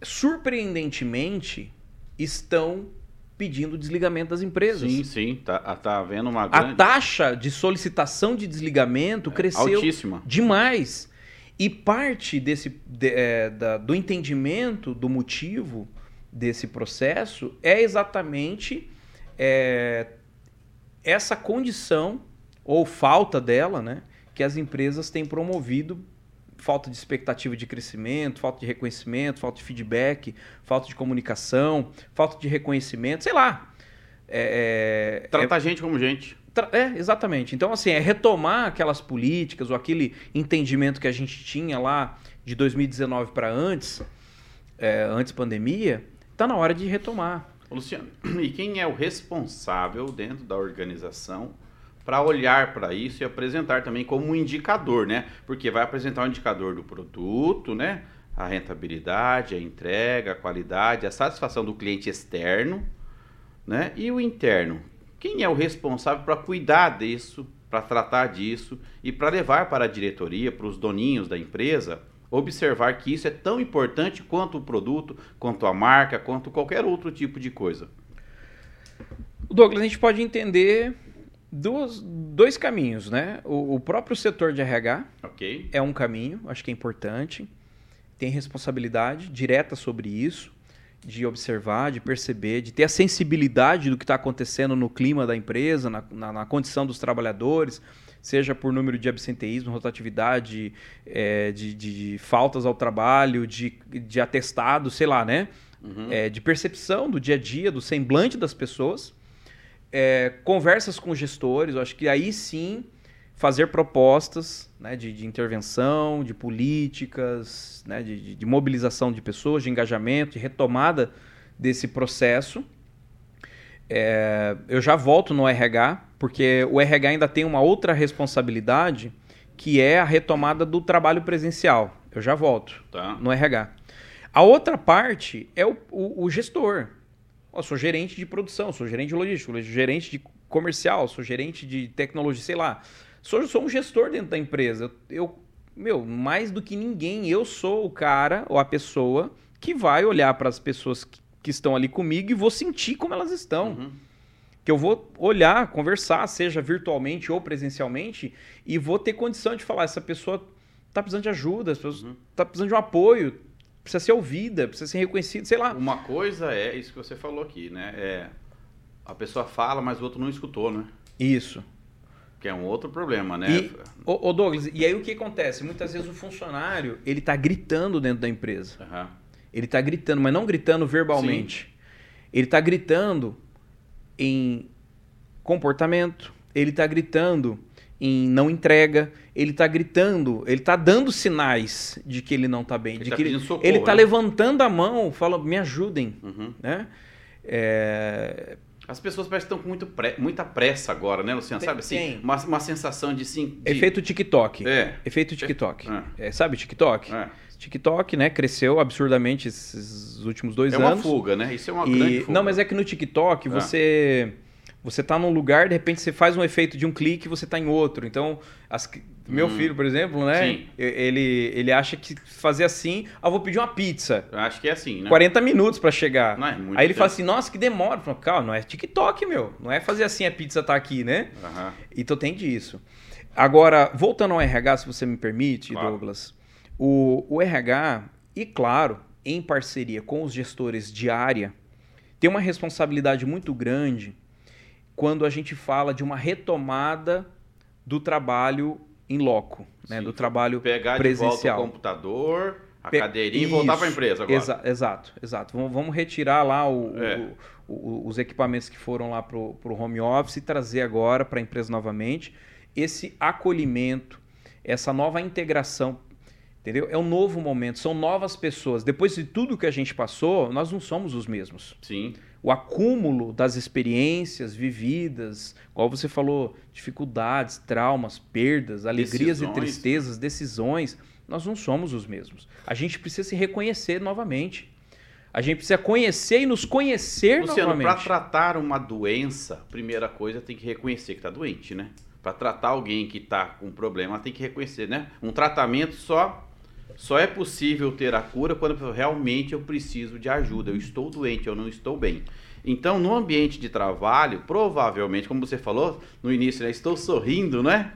surpreendentemente estão pedindo desligamento das empresas. Sim, sim, tá, tá havendo uma grande... A taxa de solicitação de desligamento cresceu altíssima. demais. E parte desse, de, é, da, do entendimento do motivo desse processo é exatamente é, essa condição ou falta dela, né, que as empresas têm promovido falta de expectativa de crescimento, falta de reconhecimento, falta de feedback, falta de comunicação, falta de reconhecimento, sei lá. É, é Tratar é, gente como gente. É, exatamente. Então, assim, é retomar aquelas políticas ou aquele entendimento que a gente tinha lá de 2019 para antes, é, antes pandemia, está na hora de retomar. Luciano, e quem é o responsável dentro da organização para olhar para isso e apresentar também como um indicador, né? Porque vai apresentar um indicador do produto, né? A rentabilidade, a entrega, a qualidade, a satisfação do cliente externo, né? E o interno. Quem é o responsável para cuidar disso, para tratar disso e para levar para a diretoria, para os doninhos da empresa, observar que isso é tão importante quanto o produto, quanto a marca, quanto qualquer outro tipo de coisa. Douglas, a gente pode entender duas, dois caminhos, né? O, o, próprio setor de RH okay. é um caminho, acho que é importante. Tem responsabilidade direta sobre isso, de observar, de perceber, de ter a sensibilidade do que está acontecendo no clima da empresa, na, na, na, condição dos trabalhadores, seja por número de absenteísmo, rotatividade, é, de, de, de, faltas ao trabalho, de, de atestado, sei lá, né? Uhum. É, de percepção do dia a dia, do semblante das pessoas é, conversas com gestores, eu acho que aí sim fazer propostas né, de, de, intervenção, de políticas, né, de, de, mobilização de pessoas, de engajamento, de retomada desse processo. É, eu já volto no RH, porque o RH ainda tem uma outra responsabilidade, que é a retomada do trabalho presencial. Eu já volto tá. no RH. A outra parte é o, o, o gestor. Eu sou gerente de produção, sou gerente de logística, sou gerente de comercial, sou gerente de tecnologia, sei lá. Sou, sou um gestor dentro da empresa. Eu, meu, mais do que ninguém, eu sou o cara ou a pessoa que vai olhar para as pessoas que, que, estão ali comigo e vou sentir como elas estão. Uhum. Que eu vou olhar, conversar, seja virtualmente ou presencialmente, e vou ter condição de falar: essa pessoa tá precisando de ajuda, as pessoas uhum. tá precisando de um apoio, precisa ser ouvida, precisa ser reconhecida, sei lá. Uma coisa é isso que você falou aqui, né? É, a pessoa fala, mas o outro não escutou, né? Isso. Que é um outro problema, né? E, ô, ô Douglas, e aí o que acontece? Muitas vezes o funcionário, ele tá gritando dentro da empresa. Uhum. Ele tá gritando, mas não gritando verbalmente. Sim. Ele tá gritando em comportamento, ele tá gritando em não entrega, ele tá gritando, ele tá dando sinais de que ele não tá bem, ele de tá que ele, socorro, ele tá né? levantando a mão, fala, me ajudem, uhum. né? É, as pessoas parecem que estão com muito pre... muita pressa agora, né, Luciano? Sabe assim? Uma, uma sensação de sim. De... Efeito TikTok. É. Efeito TikTok. É. É, sabe TikTok? É. TikTok, né, cresceu absurdamente esses últimos dois anos. É uma fuga, né? Isso é uma e... grande fuga. Não, mas é que no TikTok é. você você está num lugar, de repente você faz um efeito de um clique e você está em outro. Então, as, meu hum. filho, por exemplo, né? Sim. Ele, ele acha que fazer assim, ah, vou pedir uma pizza. Eu acho que é assim, né? 40 minutos para chegar. Não, é muito Aí ele tempo. fala assim, nossa, que demora. Falo, Calma, não é TikTok, meu. Não é fazer assim, a pizza tá aqui, né? Uhum. Então tem disso. Agora, voltando ao RH, se você me permite, claro. Douglas. O, o RH, e claro, em parceria com os gestores de área, tem uma responsabilidade muito grande quando a gente fala de uma retomada do trabalho em loco, né? do trabalho Pegar presencial. Pegar de volta o computador, a Pe cadeirinha Isso. e voltar para a empresa agora. Exa exato, exato. Vamos, vamos retirar lá o, é. o, o, os equipamentos que foram lá para o home office e trazer agora para a empresa novamente esse acolhimento, essa nova integração Entendeu? É um novo momento, são novas pessoas. Depois de tudo que a gente passou, nós não somos os mesmos. Sim. O acúmulo das experiências vividas, igual você falou, dificuldades, traumas, perdas, alegrias decisões. e tristezas, decisões, nós não somos os mesmos. A gente precisa se reconhecer novamente. A gente precisa conhecer e nos conhecer Luciano, novamente. Para tratar uma doença, primeira coisa tem que reconhecer que está doente, né? Para tratar alguém que está com problema, tem que reconhecer, né? Um tratamento só só é possível ter a cura quando realmente eu preciso de ajuda. Eu estou doente, eu não estou bem. Então, no ambiente de trabalho, provavelmente, como você falou no início, né, estou sorrindo, né?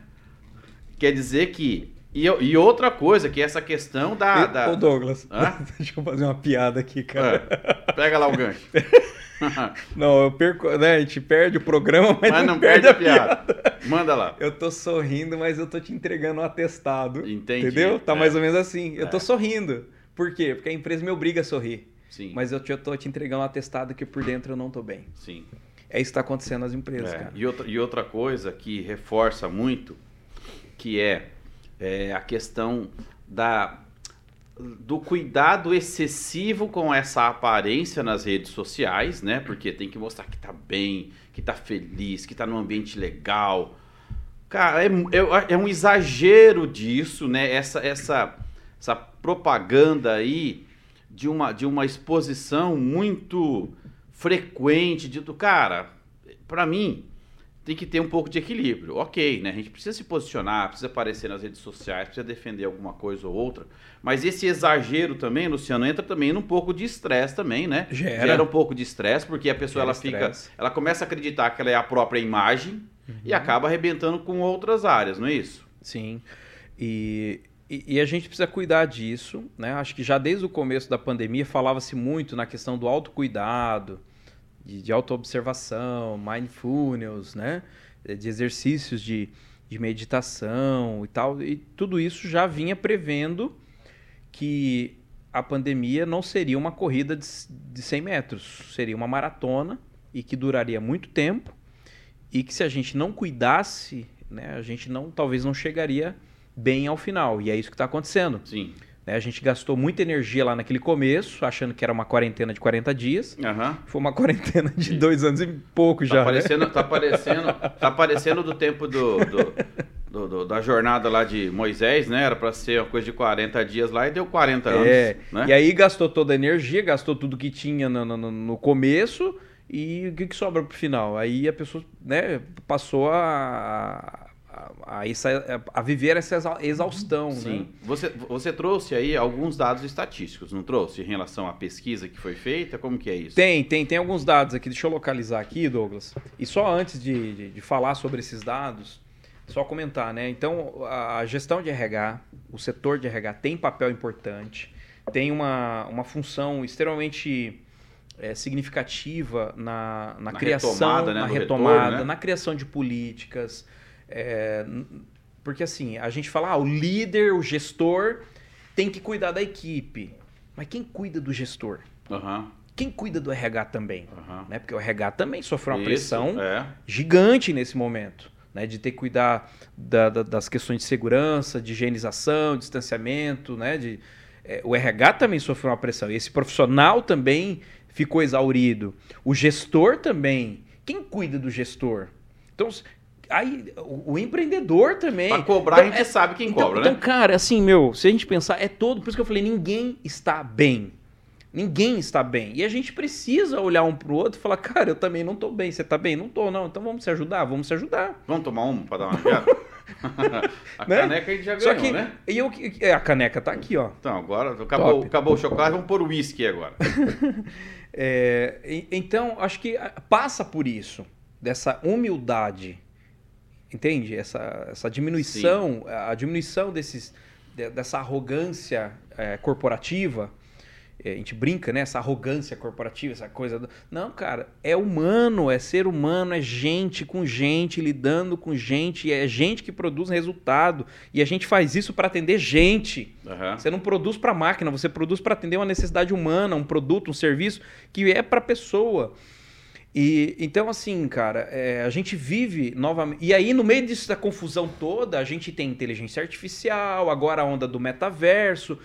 Quer dizer que. E, e outra coisa, que é essa questão da. da... Ô, Douglas, deixa eu fazer uma piada aqui, cara. É, pega lá o gancho. não, eu perco, né? A gente perde o programa, mas, mas não, não, perde, a piada. piada. Manda lá. Eu tô sorrindo, mas eu tô te entregando um atestado. Entendi. Entendeu? Tá é. mais ou menos assim. Eu é. tô sorrindo. Por quê? Porque a empresa me obriga a sorrir. Sim. Mas eu, te, eu tô te entregando um atestado que por dentro eu não tô bem. Sim. É isso que está acontecendo nas empresas, é. cara. E outra, e outra coisa que reforça muito, que é, é a questão da do cuidado excessivo com essa aparência nas redes sociais, né? Porque tem que mostrar que tá bem, que tá feliz, que tá num ambiente legal. Cara, é, é, é um exagero disso, né? Essa, essa, essa propaganda aí de uma, de uma exposição muito frequente de do cara, para mim, tem que ter um pouco de equilíbrio. Ok, né? A gente precisa se posicionar, precisa aparecer nas redes sociais, precisa defender alguma coisa ou outra. Mas esse exagero também, Luciano, entra também num pouco de estresse também, né? Gera. Gera um pouco de estresse, porque a pessoa ela fica. Ela começa a acreditar que ela é a própria imagem uhum. e acaba arrebentando com outras áreas, não é isso? Sim. E, e, e, a gente precisa cuidar disso, né? Acho que já desde o começo da pandemia falava-se muito na questão do autocuidado de, de autoobservação, mindfulness, né? de exercícios de, de meditação e tal. E tudo isso já vinha prevendo que a pandemia não seria uma corrida de, de 100 metros, seria uma maratona e que duraria muito tempo e que se a gente não cuidasse, né, a gente não talvez não chegaria bem ao final. E é isso que está acontecendo. Sim. Né? A gente gastou muita energia lá naquele começo, achando que era uma quarentena de 40 dias. Uhum. Foi uma quarentena de dois anos e pouco tá já. Parecendo, né? Tá parecendo, tá parecendo do tempo do, do, do, do, da jornada lá de Moisés, né? Era para ser uma coisa de 40 dias lá e deu 40 anos. É. Né? E aí gastou toda a energia, gastou tudo que tinha no, no, no começo. E o que, que sobra pro final? Aí a pessoa né, passou a, a, a, a viver essa exaustão. Sim. Né? Você, você trouxe aí alguns dados estatísticos, não trouxe? Em relação à pesquisa que foi feita? Como que é isso? Tem, tem, tem alguns dados aqui. Deixa eu localizar aqui, Douglas. E só antes de, de, de falar sobre esses dados, só comentar, né? Então, a gestão de RH, o setor de RH tem papel importante, tem uma, uma função extremamente é, significativa na, na, na criação, retomada, né? na retomada, retorno, né? na criação de políticas. É, porque assim, a gente fala, ah, o líder, o gestor tem que cuidar da equipe. Mas quem cuida do gestor? Uhum. Quem cuida do RH também? Uhum. Né? Porque o RH também sofreu uma Isso, pressão é. gigante nesse momento. Né? De ter que cuidar da, da, das questões de segurança, de higienização, distanciamento. Né? De, é, o RH também sofreu uma pressão. E esse profissional também ficou exaurido. O gestor também. Quem cuida do gestor? Então, aí o, o empreendedor também. Para cobrar, então, a gente é, sabe quem então, cobra, então, né? Então, cara, assim, meu, se a gente pensar, é todo. Por isso que eu falei, ninguém está bem. Ninguém está bem. E a gente precisa olhar um pro outro e falar, cara, eu também não estou bem. Você está bem? Não estou, não. Então vamos se ajudar, vamos se ajudar. Vamos tomar um para dar uma olhada? a né? caneca a gente já ganhou, Só que, né? E eu, é, a caneca tá aqui, ó. Então, agora acabou, acabou o chocolate, vamos pôr o uísque agora. é, então, acho que passa por isso, dessa humildade, entende? Essa, essa diminuição, Sim. a diminuição desses, dessa arrogância é, corporativa é, a gente brinca, né? Essa arrogância corporativa, essa coisa. Do... Não, cara, é humano, é ser humano, é gente com gente, lidando com gente, é gente que produz resultado. E a gente faz isso para atender gente. Uhum. Você não produz para máquina, você produz para atender uma necessidade humana, um produto, um serviço que é para pessoa. E então, assim, cara, é, a gente vive novamente. E aí, no meio disso da confusão toda, a gente tem inteligência artificial, agora a onda do metaverso,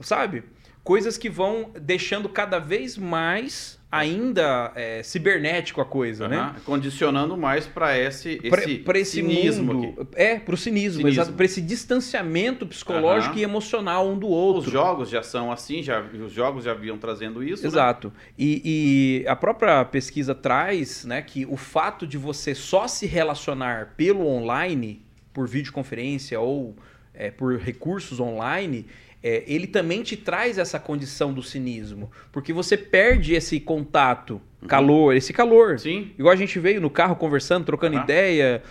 sabe? coisas que vão deixando cada vez mais ainda é, cibernético a coisa, uhum. né? Condicionando mais para esse, esse, pra, esse cinismo. Mundo, aqui. É, para o cinismo, cinismo. para esse distanciamento psicológico uhum. e emocional um do outro. Os jogos já são assim, já, os jogos já vinham trazendo isso. Né? Exato. Né? E, e, a própria pesquisa traz né, que o fato de você só se relacionar pelo online, por videoconferência ou é, por recursos online, é, ele também te traz essa condição do cinismo. Porque você perde esse contato, uhum. calor, esse calor. Sim. Igual a gente veio no carro conversando, trocando uhum. ideia.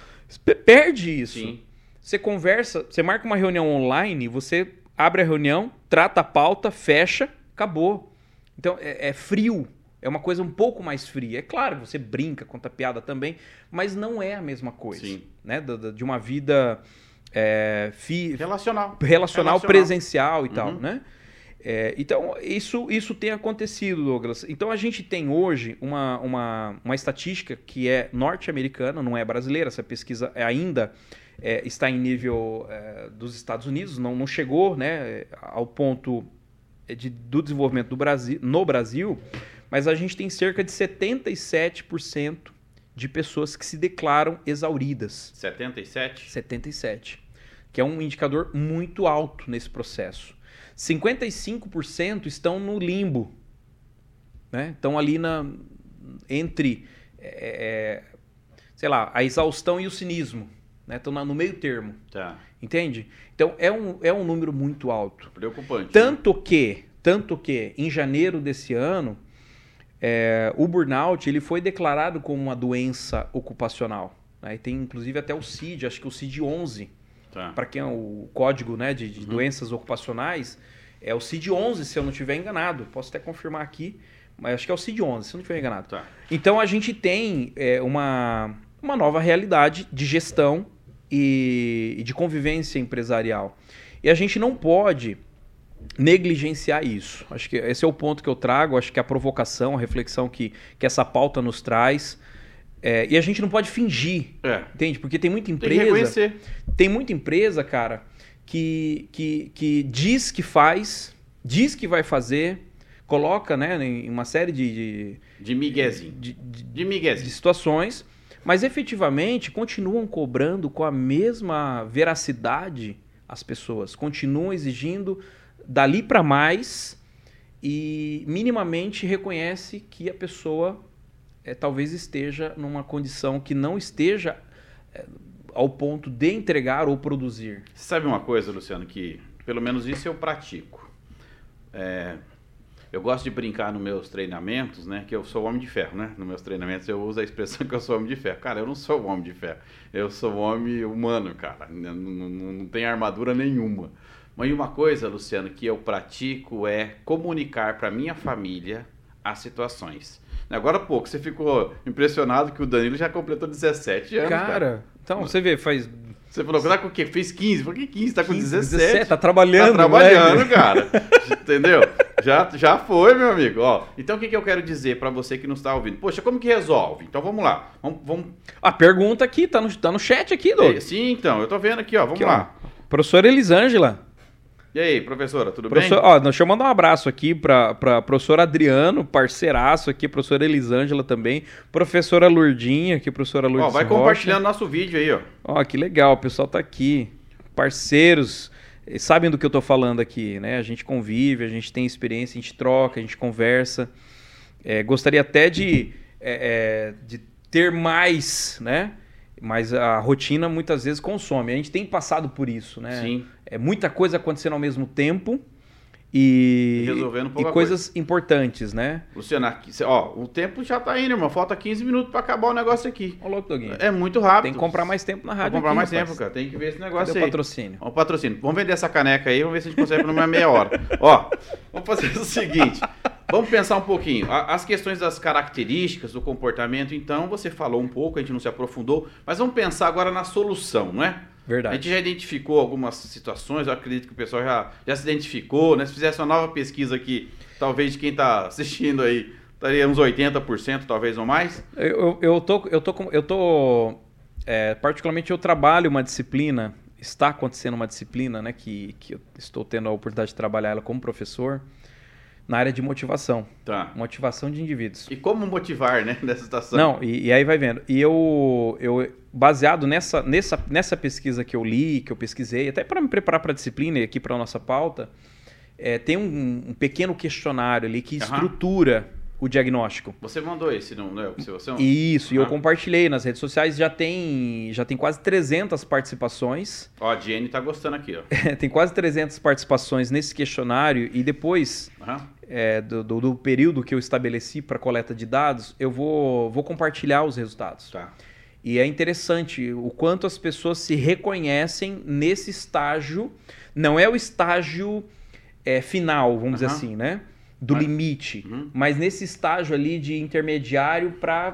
Perde isso. Sim. Você conversa, você marca uma reunião online, você abre a reunião, trata a pauta, fecha, acabou. Então é, é frio. É uma coisa um pouco mais fria. É claro, você brinca, conta piada também, mas não é a mesma coisa. Sim. Né? De uma vida é, fi, relacional. relacional, relacional, presencial e uhum. tal, né? É, então, isso, isso tem acontecido, Douglas. Então, a gente tem hoje uma, uma, uma estatística que é norte-americana, não é brasileira. Essa pesquisa é ainda é, está em nível é, dos Estados Unidos, não, não chegou né, ao ponto de, do desenvolvimento do Brasil, no Brasil, mas a gente tem cerca de 77% de pessoas que se declaram exauridas. 77? 77. Que é um indicador muito alto nesse processo. 55% estão no limbo. Né? Estão ali na, entre, é, é, sei lá, a exaustão e o cinismo. Né? Estão no meio termo. Tá. Entende? Então é um, é um número muito alto. Preocupante. Tanto né? que, tanto que em janeiro desse ano é, o burnout ele foi declarado como uma doença ocupacional. Né? E tem inclusive até o CID, acho que o CID 11, tá. para quem é o código né, de, de uhum. doenças ocupacionais, é o CID 11, se eu não estiver enganado. Posso até confirmar aqui, mas acho que é o CID 11, se eu não estiver enganado. Tá. Então a gente tem é, uma, uma nova realidade de gestão e, e de convivência empresarial. E a gente não pode negligenciar isso. Acho que esse é o ponto que eu trago, acho que a provocação, a reflexão que, que essa pauta nos traz. É, e a gente não pode fingir, é. entende? Porque tem muita empresa. Tem, tem muita empresa, cara, que, que, que diz que faz, diz que vai fazer, coloca né, em uma série de. De, de miguezinho. De, de, de, miguezinho. de situações, mas efetivamente continuam cobrando com a mesma veracidade as pessoas, continuam exigindo dali para mais e minimamente reconhece que a pessoa é, talvez esteja numa condição que não esteja é, ao ponto de entregar ou produzir. Você sabe uma coisa, Luciano, que pelo menos isso eu pratico. É, Eu gosto de brincar nos meus treinamentos, né? Que eu sou homem de ferro, né? Nos meus treinamentos eu uso a expressão que eu sou homem de ferro. Cara, eu não sou homem de ferro. Eu sou homem humano, cara. Não, não, não tem armadura nenhuma. Mas uma coisa, Luciano, que eu pratico é comunicar para minha família as situações. Agora há pouco, você ficou impressionado que o Danilo já completou 17 anos. Cara, cara. então você vê, faz você falou, tá com o quê? Fez 15? Por que 15? Tá com 15, 17. 17. Tá trabalhando, Tá trabalhando, cara. Entendeu? Já, já foi, meu amigo. Ó, então o que, que eu quero dizer para você que não está ouvindo? Poxa, como que resolve? Então vamos lá. Vamos, vamos... A pergunta aqui, tá no, tá no chat aqui, Douglas. É, sim, então. Eu tô vendo aqui, ó. Vamos aqui, lá. Ó. Professora Elisângela. E aí, professora, tudo Professor, bem? Ó, deixa eu mandar um abraço aqui para professor Adriano, parceiraço aqui, professora Elisângela também, professora Lurdinha aqui, professora Lourdes Ó, vai Rocha. compartilhando nosso vídeo aí, ó. Ó, que legal, o pessoal tá aqui, parceiros, sabem do que eu tô falando aqui, né? A gente convive, a gente tem experiência, a gente troca, a gente conversa. É, gostaria até de, é, é, de ter mais, né? Mas a rotina muitas vezes consome. A gente tem passado por isso, né? Sim. É muita coisa acontecendo ao mesmo tempo e, resolvendo e coisas coisa. importantes, né? Luciano, aqui, ó, o tempo já tá indo, irmão. Falta 15 minutos para acabar o negócio aqui. Ô, louco, Doguinho. É muito rápido. Tem que comprar mais tempo na rádio. Tem que comprar aqui, mais rapaz. tempo, cara. Tem que ver esse negócio Cadê aí. o patrocínio? Ó, o patrocínio. Vamos vender essa caneca aí, vamos ver se a gente consegue pelo menos meia hora. ó, vamos fazer o seguinte. Vamos pensar um pouquinho. As questões das características do comportamento, então, você falou um pouco, a gente não se aprofundou, mas vamos pensar agora na solução, não é? Verdade. A gente já identificou algumas situações, eu acredito que o pessoal já, já se identificou, né? Se fizesse uma nova pesquisa aqui, talvez de quem está assistindo aí, estaria uns 80%, talvez ou mais. Eu, eu tô, eu tô, eu tô é, particularmente eu trabalho uma disciplina, está acontecendo uma disciplina, né, que, que eu estou tendo a oportunidade de trabalhar ela como professor, na área de motivação. Tá. Motivação de indivíduos. E como motivar, né, nessa situação? Não, e, e, aí vai vendo. E eu, eu baseado nessa, nessa, nessa pesquisa que eu li, que eu pesquisei, até para me preparar para a disciplina e aqui para a nossa pauta, é, tem um, um, pequeno questionário ali que estrutura o diagnóstico. Você mandou esse, não, não é? Se você... Isso, uhum. e eu compartilhei nas redes sociais, já tem, já tem quase 300 participações. Ó, a Jenny tá gostando aqui, ó. tem quase 300 participações nesse questionário e depois uhum. É, do, do, do, período que eu estabeleci para coleta de dados, eu vou, vou compartilhar os resultados. Tá. E é interessante o quanto as pessoas se reconhecem nesse estágio. Não é o estágio é, final, vamos uhum. dizer assim, né? do mas, limite, uhum. mas nesse estágio ali de intermediário para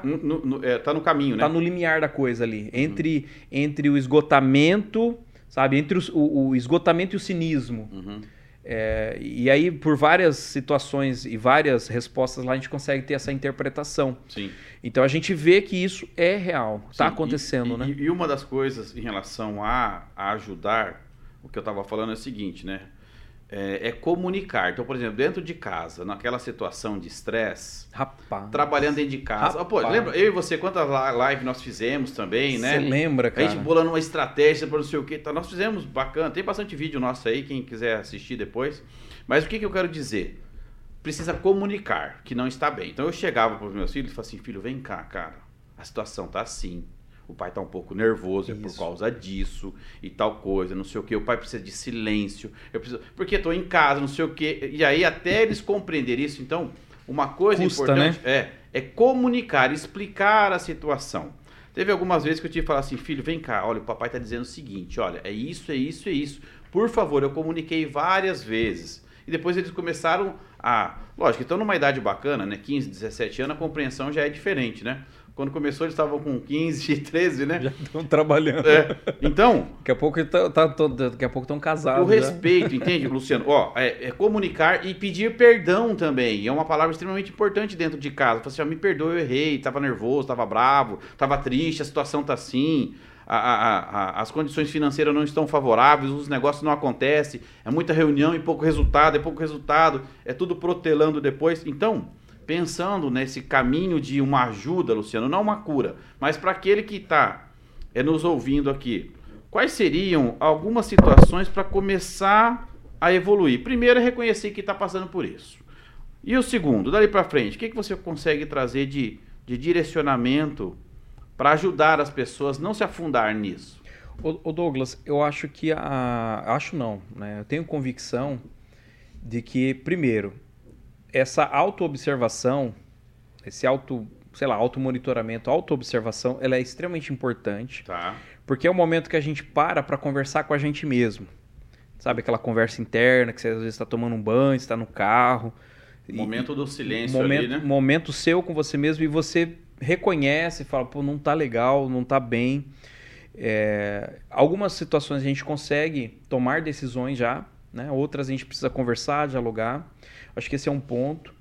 é, tá no caminho, né? Tá no limiar da coisa ali, entre uhum. entre o esgotamento, sabe, entre os, o, o, esgotamento e o cinismo. Uhum. É, e aí por várias situações e várias respostas lá a gente consegue ter essa interpretação. Sim. Então a gente vê que isso é real, está acontecendo, e, né? E, e uma das coisas em relação a, a ajudar, o que eu estava falando é o seguinte, né? É, é, comunicar. Então, por exemplo, dentro de casa, naquela situação de estresse, trabalhando dentro de casa. Pô, lembra, eu e você, quantas lives nós fizemos também, né? Você lembra, cara? A gente bolando uma estratégia para não sei o que. Tá, nós fizemos bacana. Tem bastante vídeo nosso aí, quem quiser assistir depois. Mas o que, que eu quero dizer? Precisa comunicar que não está bem. Então eu chegava para os meus filhos e falava assim: filho, vem cá, cara. A situação tá assim o pai tá um pouco nervoso, Isso. é por causa disso e tal coisa, não sei o que. O pai precisa de silêncio, eu preciso, porque tô em casa, não sei o que. E aí até eles compreenderem isso, então, uma coisa Custa, importante né? é é comunicar, explicar a situação. Teve algumas vezes que eu tive que falar assim, filho, vem cá, olha, o papai tá dizendo o seguinte, olha, é isso, é isso, é isso. Por favor, eu comuniquei várias vezes. E depois eles começaram a. Lógico, estão numa idade bacana, né? 15, 17 anos, a compreensão já é diferente, né? Quando começou, eles estavam com 15 e 13, né? Já estão trabalhando. É. Então. Daqui a pouco tá, tá, daqui a pouco estão casados. O respeito, já. entende, Luciano? Ó, é, é, comunicar e pedir perdão também. É uma palavra extremamente importante dentro de casa. Falar assim, ó, me perdoe, eu errei, estava nervoso, estava bravo, estava triste, a situação tá assim. A, a, a, as condições financeiras não estão favoráveis, os negócios não acontecem, é muita reunião e pouco resultado, é pouco resultado, é tudo protelando depois. Então, pensando nesse caminho de uma ajuda, Luciano, não uma cura, mas para aquele que está é, nos ouvindo aqui, quais seriam algumas situações para começar a evoluir? Primeiro é reconhecer que está passando por isso. E o segundo, dali para frente, o que, que você consegue trazer de, de direcionamento para ajudar as pessoas não se afundar nisso? O, Douglas, eu acho que a. Acho não, né? Eu tenho convicção de que, primeiro, essa auto-observação, esse auto, sei lá, auto-monitoramento, auto-observação, ela é extremamente importante. Tá. Porque é o momento que a gente para para conversar com a gente mesmo. Sabe aquela conversa interna que você às vezes está tomando um banho, está no carro. Momento do silêncio momento, ali, né? Momento seu com você mesmo e você reconhece, fala, pô, não tá legal, não tá bem. É, algumas situações a gente consegue tomar decisões já, né? outras a gente precisa conversar, dialogar. Acho que esse é um ponto.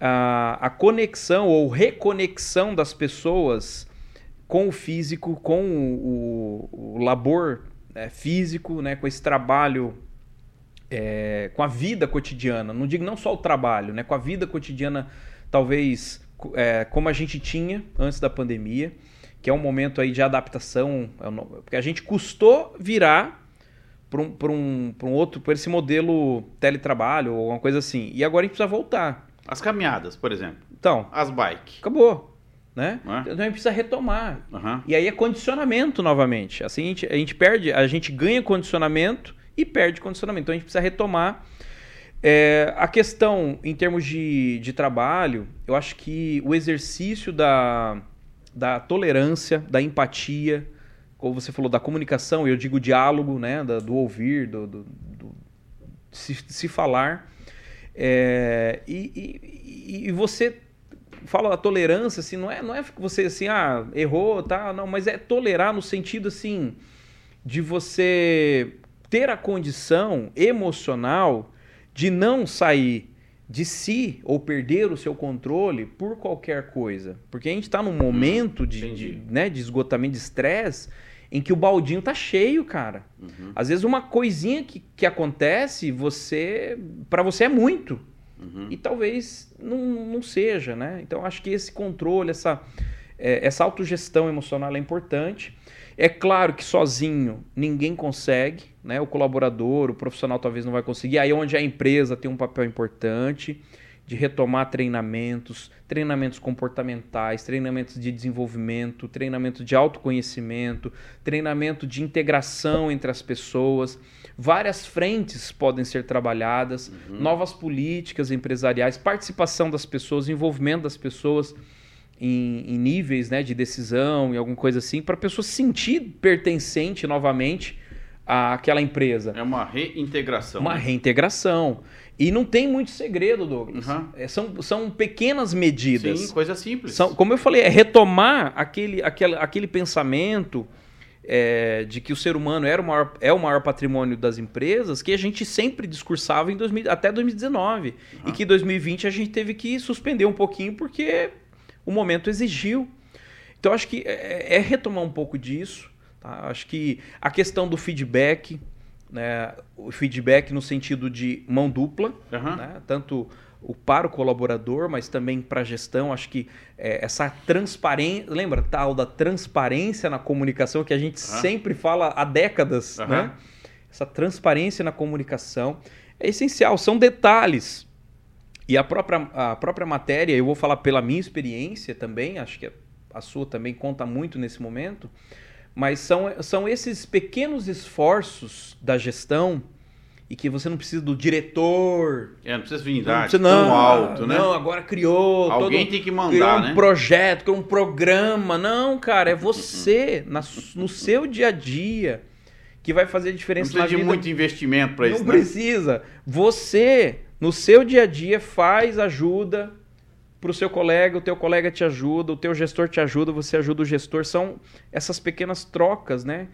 A, a conexão ou reconexão das pessoas com o físico, com o, o, o labor é, físico, né? com esse trabalho, é, com a vida cotidiana. Não digo não só o trabalho, né? com a vida cotidiana, talvez é, como a gente tinha antes da pandemia que é um momento aí de adaptação, é porque a gente custou virar para um, um, um outro, para esse modelo teletrabalho ou alguma coisa assim. E agora a gente precisa voltar. As caminhadas, por exemplo. Então. As bikes. Acabou. Né? É? Então a gente precisa retomar. Uhum. E aí é condicionamento novamente. Assim a gente, a gente perde, a gente ganha condicionamento e perde condicionamento. Então a gente precisa retomar. É, a questão em termos de, de trabalho, eu acho que o exercício da, da tolerância, da empatia, como você falou, da comunicação, eu digo diálogo, né, do, do ouvir, do, do, do se, se, falar. É, e, e, e, você fala a tolerância, assim, não é, não é você assim, ah, errou, tá, não, mas é tolerar no sentido assim de você ter a condição emocional de não sair de si ou perder o seu controle por qualquer coisa. Porque a gente está num momento de, de, né, de esgotamento de estresse em que o baldinho tá cheio, cara. Uhum. Às vezes uma coisinha que, que acontece, você para você é muito. Uhum. E talvez não, não seja, né? Então acho que esse controle, essa, é, essa autogestão emocional é importante. É claro que sozinho ninguém consegue, né? O colaborador, o profissional talvez não vai conseguir. Aí é onde a empresa tem um papel importante de retomar treinamentos, treinamentos comportamentais, treinamentos de desenvolvimento, treinamento de autoconhecimento, treinamento de integração entre as pessoas. Várias frentes podem ser trabalhadas, uhum. novas políticas empresariais, participação das pessoas, envolvimento das pessoas em, em níveis né, de decisão e alguma coisa assim, para a pessoa se sentir pertencente novamente àquela empresa. É uma reintegração. Uma né? reintegração. E não tem muito segredo, Douglas. Uhum. É, são, são pequenas medidas. Sim, coisa simples. São, como eu falei, é retomar aquele, aquele, aquele pensamento é, de que o ser humano era o maior, é o maior patrimônio das empresas que a gente sempre discursava em 2000, até 2019. Uhum. E que em 2020 a gente teve que suspender um pouquinho porque o momento exigiu. Então acho que é, é retomar um pouco disso. Tá? Acho que a questão do feedback, né? o feedback no sentido de mão dupla, uhum. né? tanto o para o colaborador, mas também para a gestão. Acho que é, essa transparência, lembra tal da transparência na comunicação que a gente uhum. sempre fala há décadas, uhum. né? Essa transparência na comunicação é essencial. São detalhes e a própria, a própria matéria, eu vou falar pela minha experiência também, acho que a sua também conta muito nesse momento, mas são, são esses pequenos esforços da gestão e que você não precisa do diretor. É, não precisa vir não, precisa, não, tão alto, né? Não, agora criou. Alguém todo, tem que mandar, criou um né? projeto, criou um programa. Não, cara, é você, na, no seu dia a dia, que vai fazer a diferença não precisa na de muito investimento para isso, Não né? precisa. Você no seu dia a dia faz ajuda para o seu colega, o teu colega te ajuda, o teu gestor te ajuda, você ajuda o gestor. São essas pequenas trocas, né?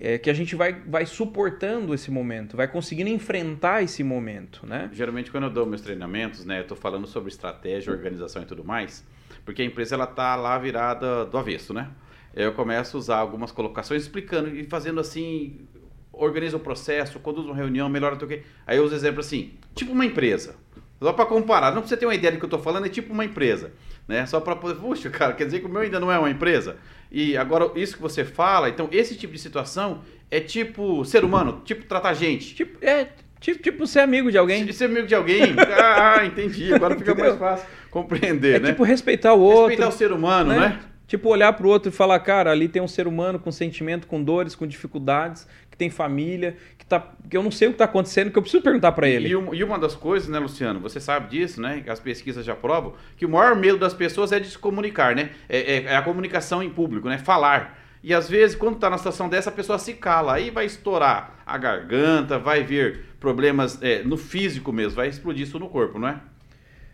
É, que a gente vai, vai suportando esse momento, vai conseguindo enfrentar esse momento, né? Geralmente quando eu dou meus treinamentos, né, eu estou falando sobre estratégia, organização e tudo mais, porque a empresa ela tá lá virada do avesso, né? Eu começo a usar algumas colocações explicando e fazendo assim organiza o processo, conduz uma reunião, melhora o que. Aí eu uso exemplo assim, tipo uma empresa. Só para comparar, não precisa ter uma ideia do que eu estou falando, é tipo uma empresa. Né? Só para poder, puxa, cara, quer dizer que o meu ainda não é uma empresa? E agora, isso que você fala, então, esse tipo de situação é tipo ser humano, tipo tratar gente. Tipo, é, tipo, tipo ser amigo de alguém. Ser amigo de alguém. ah, entendi. Agora fica mais fácil compreender, é né? tipo respeitar o outro. Respeitar o ser humano, né? né? Tipo olhar para o outro e falar, cara, ali tem um ser humano com sentimento, com dores, com dificuldades, tem família, que, tá, que eu não sei o que está acontecendo, que eu preciso perguntar para ele. E, e, uma das coisas, né, Luciano, você sabe disso, né? As pesquisas já provam, que o maior medo das pessoas é de se comunicar, né? É, é, é a comunicação em público, né? Falar. E às vezes, quando está na situação dessa, a pessoa se cala, aí vai estourar a garganta, vai vir problemas é, no físico mesmo, vai explodir isso no corpo, não é?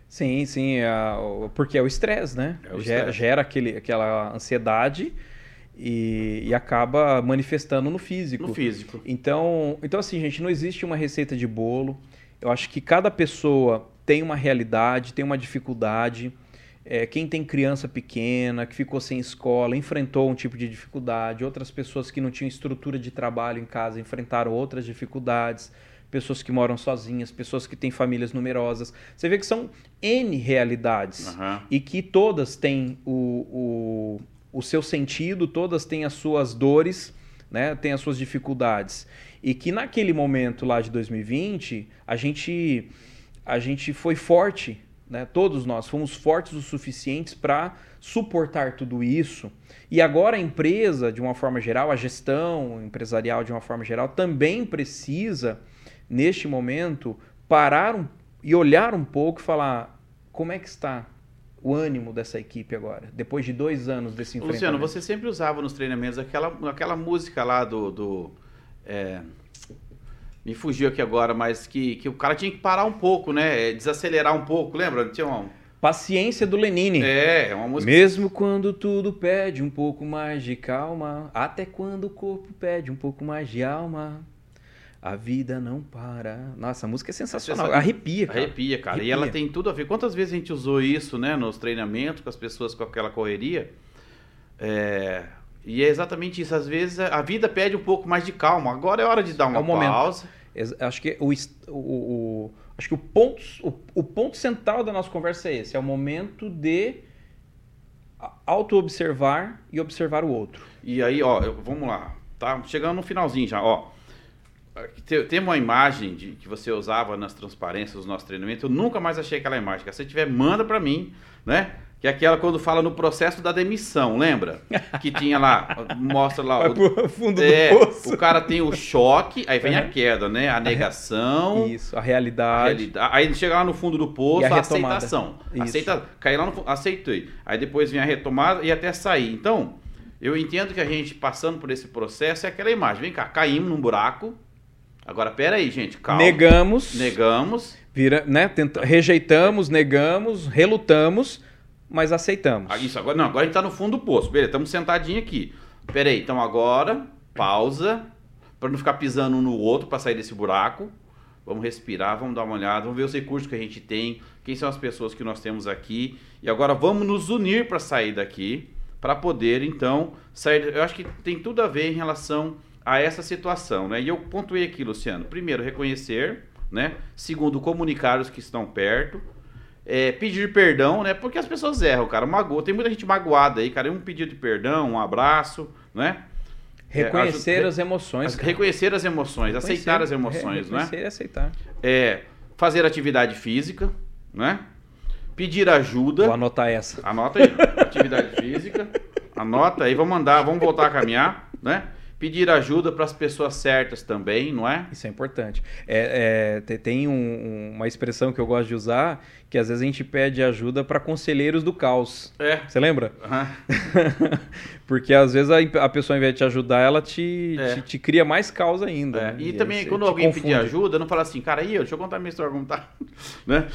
Sim, sim, é, porque é o estresse, né? É o gera, gera aquele, aquela ansiedade e, e, acaba manifestando no físico. No físico. Então, então, assim, gente, não existe uma receita de bolo. Eu acho que cada pessoa tem uma realidade, tem uma dificuldade. É, quem tem criança pequena, que ficou sem escola, enfrentou um tipo de dificuldade. Outras pessoas que não tinham estrutura de trabalho em casa enfrentaram outras dificuldades. Pessoas que moram sozinhas, pessoas que têm famílias numerosas. Você vê que são N realidades uhum. e que todas têm o, o, o seu sentido, todas têm as suas dores, né? têm as suas dificuldades. E que naquele momento lá de 2020, a gente, a gente foi forte né? Todos nós fomos fortes o suficientes para suportar tudo isso. E agora a empresa, de uma forma geral, a gestão empresarial de uma forma geral, também precisa, neste momento, parar um, e olhar um pouco e falar como é que está o ânimo dessa equipe agora, depois de dois anos desse enfrentamento. Luciano, você sempre usava nos treinamentos aquela, aquela música lá do... do é me fugiu aqui agora, mas que, que o cara tinha que parar um pouco, né? É, desacelerar um pouco, lembra? Tinha um... Paciência do Lenine. É, é uma música. Mesmo quando tudo pede um pouco mais de calma, até quando o corpo pede um pouco mais de alma, a vida não para. Nossa, a música é sensacional. Essa... Arrepia, cara. Arrepia, cara. Arrepia. E ela tem tudo a ver. Quantas vezes a gente usou isso, né, nos treinamentos, com as pessoas com aquela correria? É e é exatamente isso. Às vezes a vida pede um pouco mais de calma. Agora é hora de dar uma é pausa. Acho que o, o, o, acho que o ponto, o, o ponto central da nossa conversa é esse. É o momento de auto-observar e observar o outro. E aí, ó, vamos lá. Tá chegando no finalzinho já, ó. Tem uma imagem de, que você usava nas transparências do nosso treinamento. Eu nunca mais achei aquela imagem. Se você tiver, manda para mim, né? Que é aquela quando fala no processo da demissão, lembra? Que tinha lá, mostra lá. O, fundo é, do poço. O cara tem o choque, aí vem a queda, né? A negação. Isso, a realidade. A realidade aí chega lá no fundo do poço, a, a aceitação. Aceita, cai lá no aceitei. Aí depois vem a retomada e até sair. Então, eu entendo que a gente passando por esse processo é aquela imagem. Vem cá, caímos num buraco. Agora, pera aí, gente, calma. Negamos. Negamos. Vira, né? Tenta, rejeitamos, negamos, relutamos mas aceitamos. Ah, isso, agora não, agora a gente tá no fundo do poço. Beleza, estamos sentadinho aqui. Pera aí, então agora, pausa, para não ficar pisando um no outro para sair desse buraco. Vamos respirar, vamos dar uma olhada, vamos ver os recursos que a gente tem, quem são as pessoas que nós temos aqui. E agora vamos nos unir para sair daqui, para poder então sair. Eu acho que tem tudo a ver em relação a essa situação, né? E eu pontuei aqui, Luciano. Primeiro, reconhecer, né? Segundo, comunicar os que estão perto é, pedir perdão, né? Porque as pessoas erram, cara. Magoa. Tem muita gente magoada aí, cara. Um pedido de perdão, um abraço, né? Reconhecer é, as emoções. Cara. Reconhecer as emoções, reconhecer, aceitar as emoções, né? Reconhecer e aceitar. É, fazer atividade física, né? Pedir ajuda. Vou anotar essa. Anota aí. atividade física. Anota aí, vamos andar, vamos voltar a caminhar, né? Pedir ajuda para as pessoas certas também, não é? Isso é importante. É, é tem um, uma expressão que eu gosto de usar, que às vezes a gente pede ajuda para conselheiros do caos. É. Você lembra? Uhum. Porque às vezes a, a, pessoa, ao invés de te ajudar, ela te, é. te, te, cria mais caos ainda. É. Né? E, e, também, quando alguém confunde. pedir ajuda, não fala assim, cara, aí, deixa eu contar minha história como tá. né?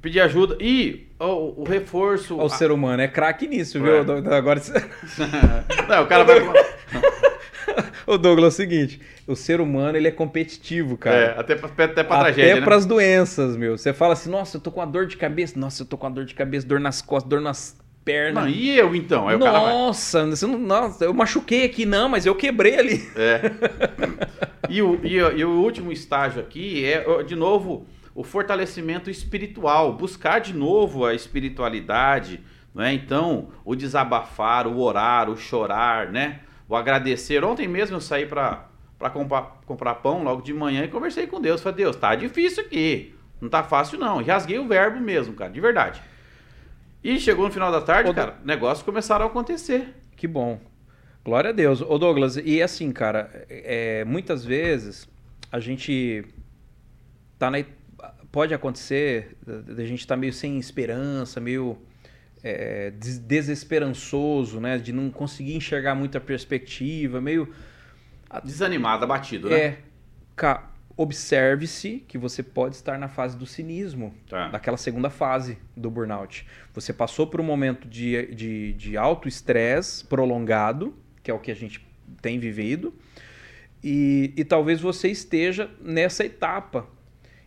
pedir ajuda. E o, o reforço. O a... ser humano é craque nisso, viu? É. Agora. não, o cara vai. Ô Douglas, é o seguinte, o ser humano ele é competitivo, cara. É, até pra, até pra até tragédia, Até pras doenças, meu. Você fala assim, nossa, eu tô com uma dor de cabeça. Nossa, eu tô com uma dor de cabeça, dor nas costas, dor nas pernas. Não, e eu então? Aí nossa, não, nossa, eu machuquei aqui, não, mas eu quebrei ali. É. e, o, e, e o último estágio aqui é, de novo, o fortalecimento espiritual. Buscar de novo a espiritualidade, né? Então, o desabafar, o orar, o chorar, né? O agradecer. Ontem mesmo eu saí para comprar, comprar pão logo de manhã e conversei com Deus. Falei, Deus, tá difícil aqui. Não tá fácil não. Rasguei o verbo mesmo, cara, de verdade. E chegou no final da tarde, Ô, cara, negócios começaram a acontecer. Que bom. Glória a Deus. Ô Douglas, e assim, cara, é, muitas vezes a gente tá na, pode acontecer da gente estar tá meio sem esperança, meio é, desesperançoso, né? De não conseguir enxergar muita perspectiva, meio. Desanimado, abatido, né? É. Observe-se que você pode estar na fase do cinismo, tá. daquela segunda fase do burnout. Você passou por um momento de, de, de alto estresse prolongado, que é o que a gente tem vivido, e, e talvez você esteja nessa etapa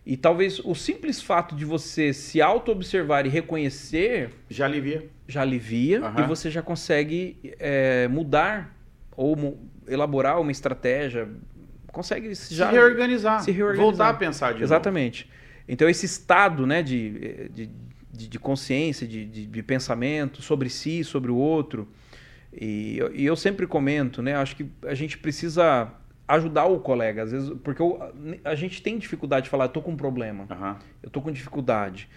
e talvez o simples fato de você se auto-observar e reconhecer. Já alivia. Já alivia uhum. e você já consegue é, mudar ou elaborar uma estratégia. Consegue já se reorganizar, se reorganizar. Voltar a pensar de Exatamente. Novo. Então, esse estado né, de, de, de, de consciência, de, de, de, pensamento sobre si, sobre o outro. E, e eu sempre comento, né? Acho que a gente precisa ajudar o colega, às vezes, porque eu, a gente tem dificuldade de falar, eu tô com um problema, uhum. eu tô com dificuldade.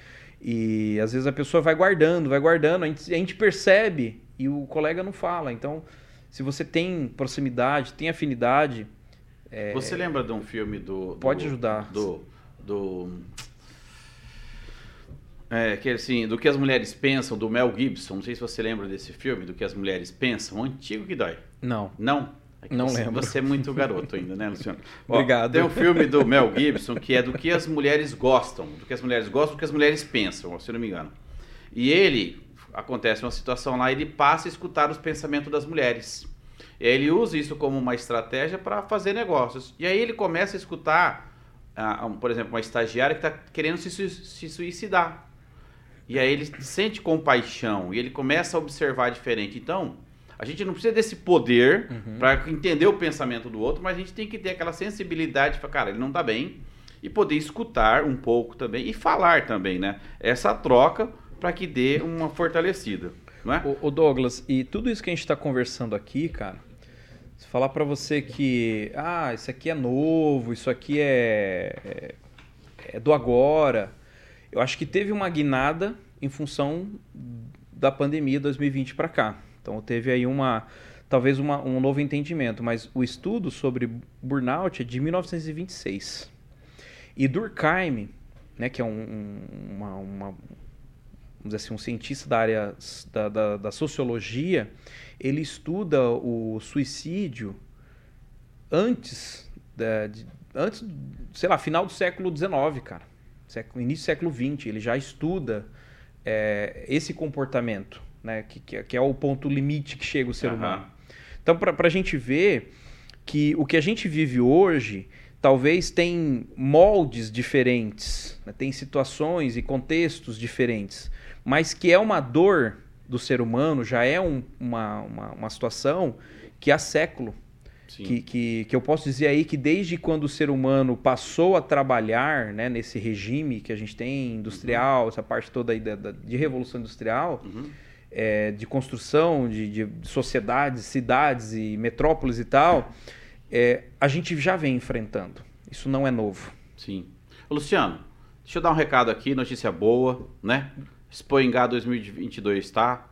E às vezes a pessoa vai guardando, vai guardando, a gente, a gente percebe e o colega não fala. Então, se você tem proximidade, tem afinidade. É, você lembra de um filme do. do pode ajudar. Do. do é, que assim, do que as mulheres pensam, do Mel Gibson. Não sei se você lembra desse filme, do que as mulheres pensam. Um antigo que dói. Não. Não? É não você, lembro. Você é muito garoto ainda, né, Luciano? Obrigado. Ó, tem um filme do Mel Gibson que é do que as mulheres gostam, do que as mulheres gostam, do que as mulheres pensam, se eu não me engano. E ele, acontece uma situação lá, ele passa a escutar os pensamentos das mulheres. E aí ele usa isso como uma estratégia para fazer negócios. E aí ele começa a escutar, uh, um, por exemplo, uma estagiária que está querendo se, se suicidar. E aí ele sente compaixão e ele começa a observar diferente. Então, a gente não precisa desse poder uhum. para entender o pensamento do outro, mas a gente tem que ter aquela sensibilidade para, cara, ele não está bem, e poder escutar um pouco também e falar também, né? Essa troca para que dê uma fortalecida, não é? O, Douglas, e tudo isso que a gente está conversando aqui, cara, se falar para você que, ah, isso aqui é novo, isso aqui é, é, é do agora, eu acho que teve uma guinada em função da pandemia 2020 para cá. Então teve aí uma talvez uma, um novo entendimento, mas o estudo sobre burnout é de 1926. E Durkheim, né, que é um, uma, uma, vamos assim, um cientista da área da, da, da sociologia, ele estuda o suicídio antes, da, de, antes, sei lá, final do século XIX, cara, início do século XX, ele já estuda é, esse comportamento né? Que, que, é o ponto limite que chega o ser uhum. humano. Então, para a gente ver que o que a gente vive hoje talvez tem moldes diferentes, né? tem situações e contextos diferentes, mas que é uma dor do ser humano, já é um, uma, uma, uma situação que há século. Que, que, que, eu posso dizer aí que desde quando o ser humano passou a trabalhar né, nesse regime que a gente tem industrial, uhum. essa parte toda aí da, da, de revolução industrial, uhum é, de construção de, de, sociedades, cidades e metrópoles e tal, é, a gente já vem enfrentando. Isso não é novo. Sim. Luciano, deixa eu dar um recado aqui, notícia boa, né? Expo Engá 2022 está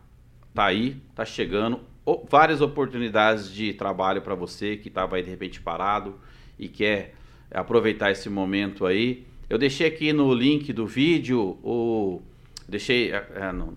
tá aí, tá chegando. O, várias oportunidades de trabalho para você que estava aí de repente parado e quer aproveitar esse momento aí. Eu deixei aqui no link do vídeo o deixei é, é no,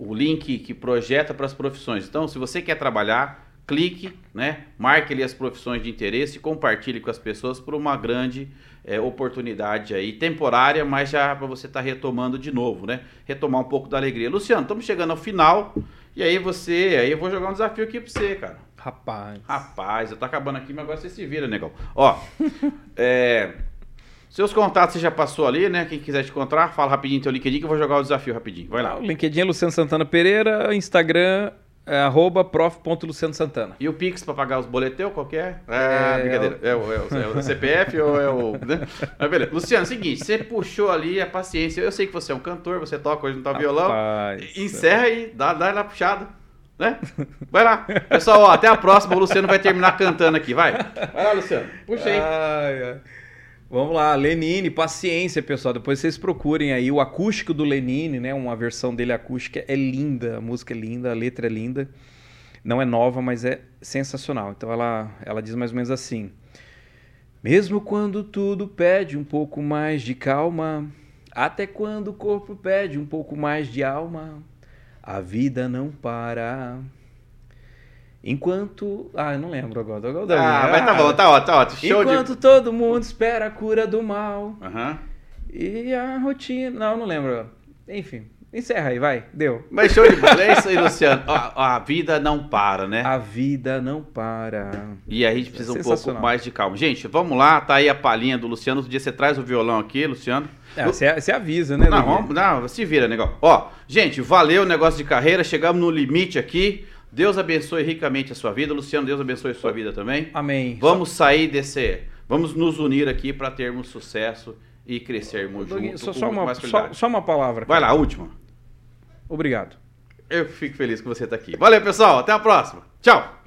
o link que projeta para as profissões. Então, se você quer trabalhar, clique, né? Marque ali as profissões de interesse e compartilhe com as pessoas por uma grande é, oportunidade aí, temporária, mas já para você estar tá retomando de novo, né? Retomar um pouco da alegria. Luciano, estamos chegando ao final. E aí você, aí eu vou jogar um desafio aqui para você, cara. Rapaz. Rapaz, eu tô acabando aqui, mas agora você se vira, negão. Ó, é, seus contatos você já passou ali, né? Quem quiser te encontrar, fala rapidinho teu LinkedIn que eu vou jogar o desafio rapidinho. Vai lá. O LinkedIn é Luciano Santana Pereira, Instagram é arroba prof.luciano Santana. E o Pix para pagar os boleteu, qual que é? Ah, é, brincadeira. É o, é, o, é o CPF ou é o. Né? Mas beleza. Luciano, seguinte, você puxou ali a paciência. Eu sei que você é um cantor, você toca hoje não tá violão. Encerra aí, dá, dá lá puxada. Né? Vai lá. Pessoal, ó, até a próxima. O Luciano vai terminar cantando aqui. Vai. Vai lá, Luciano. Puxa aí. Ai, ai. Vamos lá, Lenine, paciência, pessoal. Depois vocês procurem aí o acústico do Lenine, né? Uma versão dele acústica é linda, a música é linda, a letra é linda. não é nova, mas é sensacional. Então ela, ela diz mais ou menos assim: Mesmo quando tudo pede um pouco mais de calma, até quando o corpo pede um pouco mais de alma, a vida não para. Enquanto. Ah, eu não lembro agora. agora ah, mas tá bom, tá ótimo, tá ótimo. Show Enquanto de... todo mundo espera a cura do mal. Uhum. E a rotina. Não, não lembro. Enfim. Encerra aí, vai. Deu. Mas show de bola. É isso aí, Luciano. A, a, vida não para, né? A vida não para. E a gente precisa um pouco mais de calma. Gente, vamos lá. Tá aí a palhinha do Luciano. Outro dia você traz o violão aqui, Luciano. É, você, você avisa, né? Não, vamos, não, se vira, negócio. Ó, gente, valeu o negócio de carreira. Chegamos no limite aqui. Deus abençoe ricamente a sua vida. Luciano, Deus abençoe a sua vida também. Amém. Vamos sair desse. Vamos nos unir aqui para termos sucesso e crescermos juntos. Só, só, uma, só, só, uma palavra. Vai lá, a última. Obrigado. Eu fico feliz que você está aqui. Valeu, pessoal. Até a próxima. Tchau.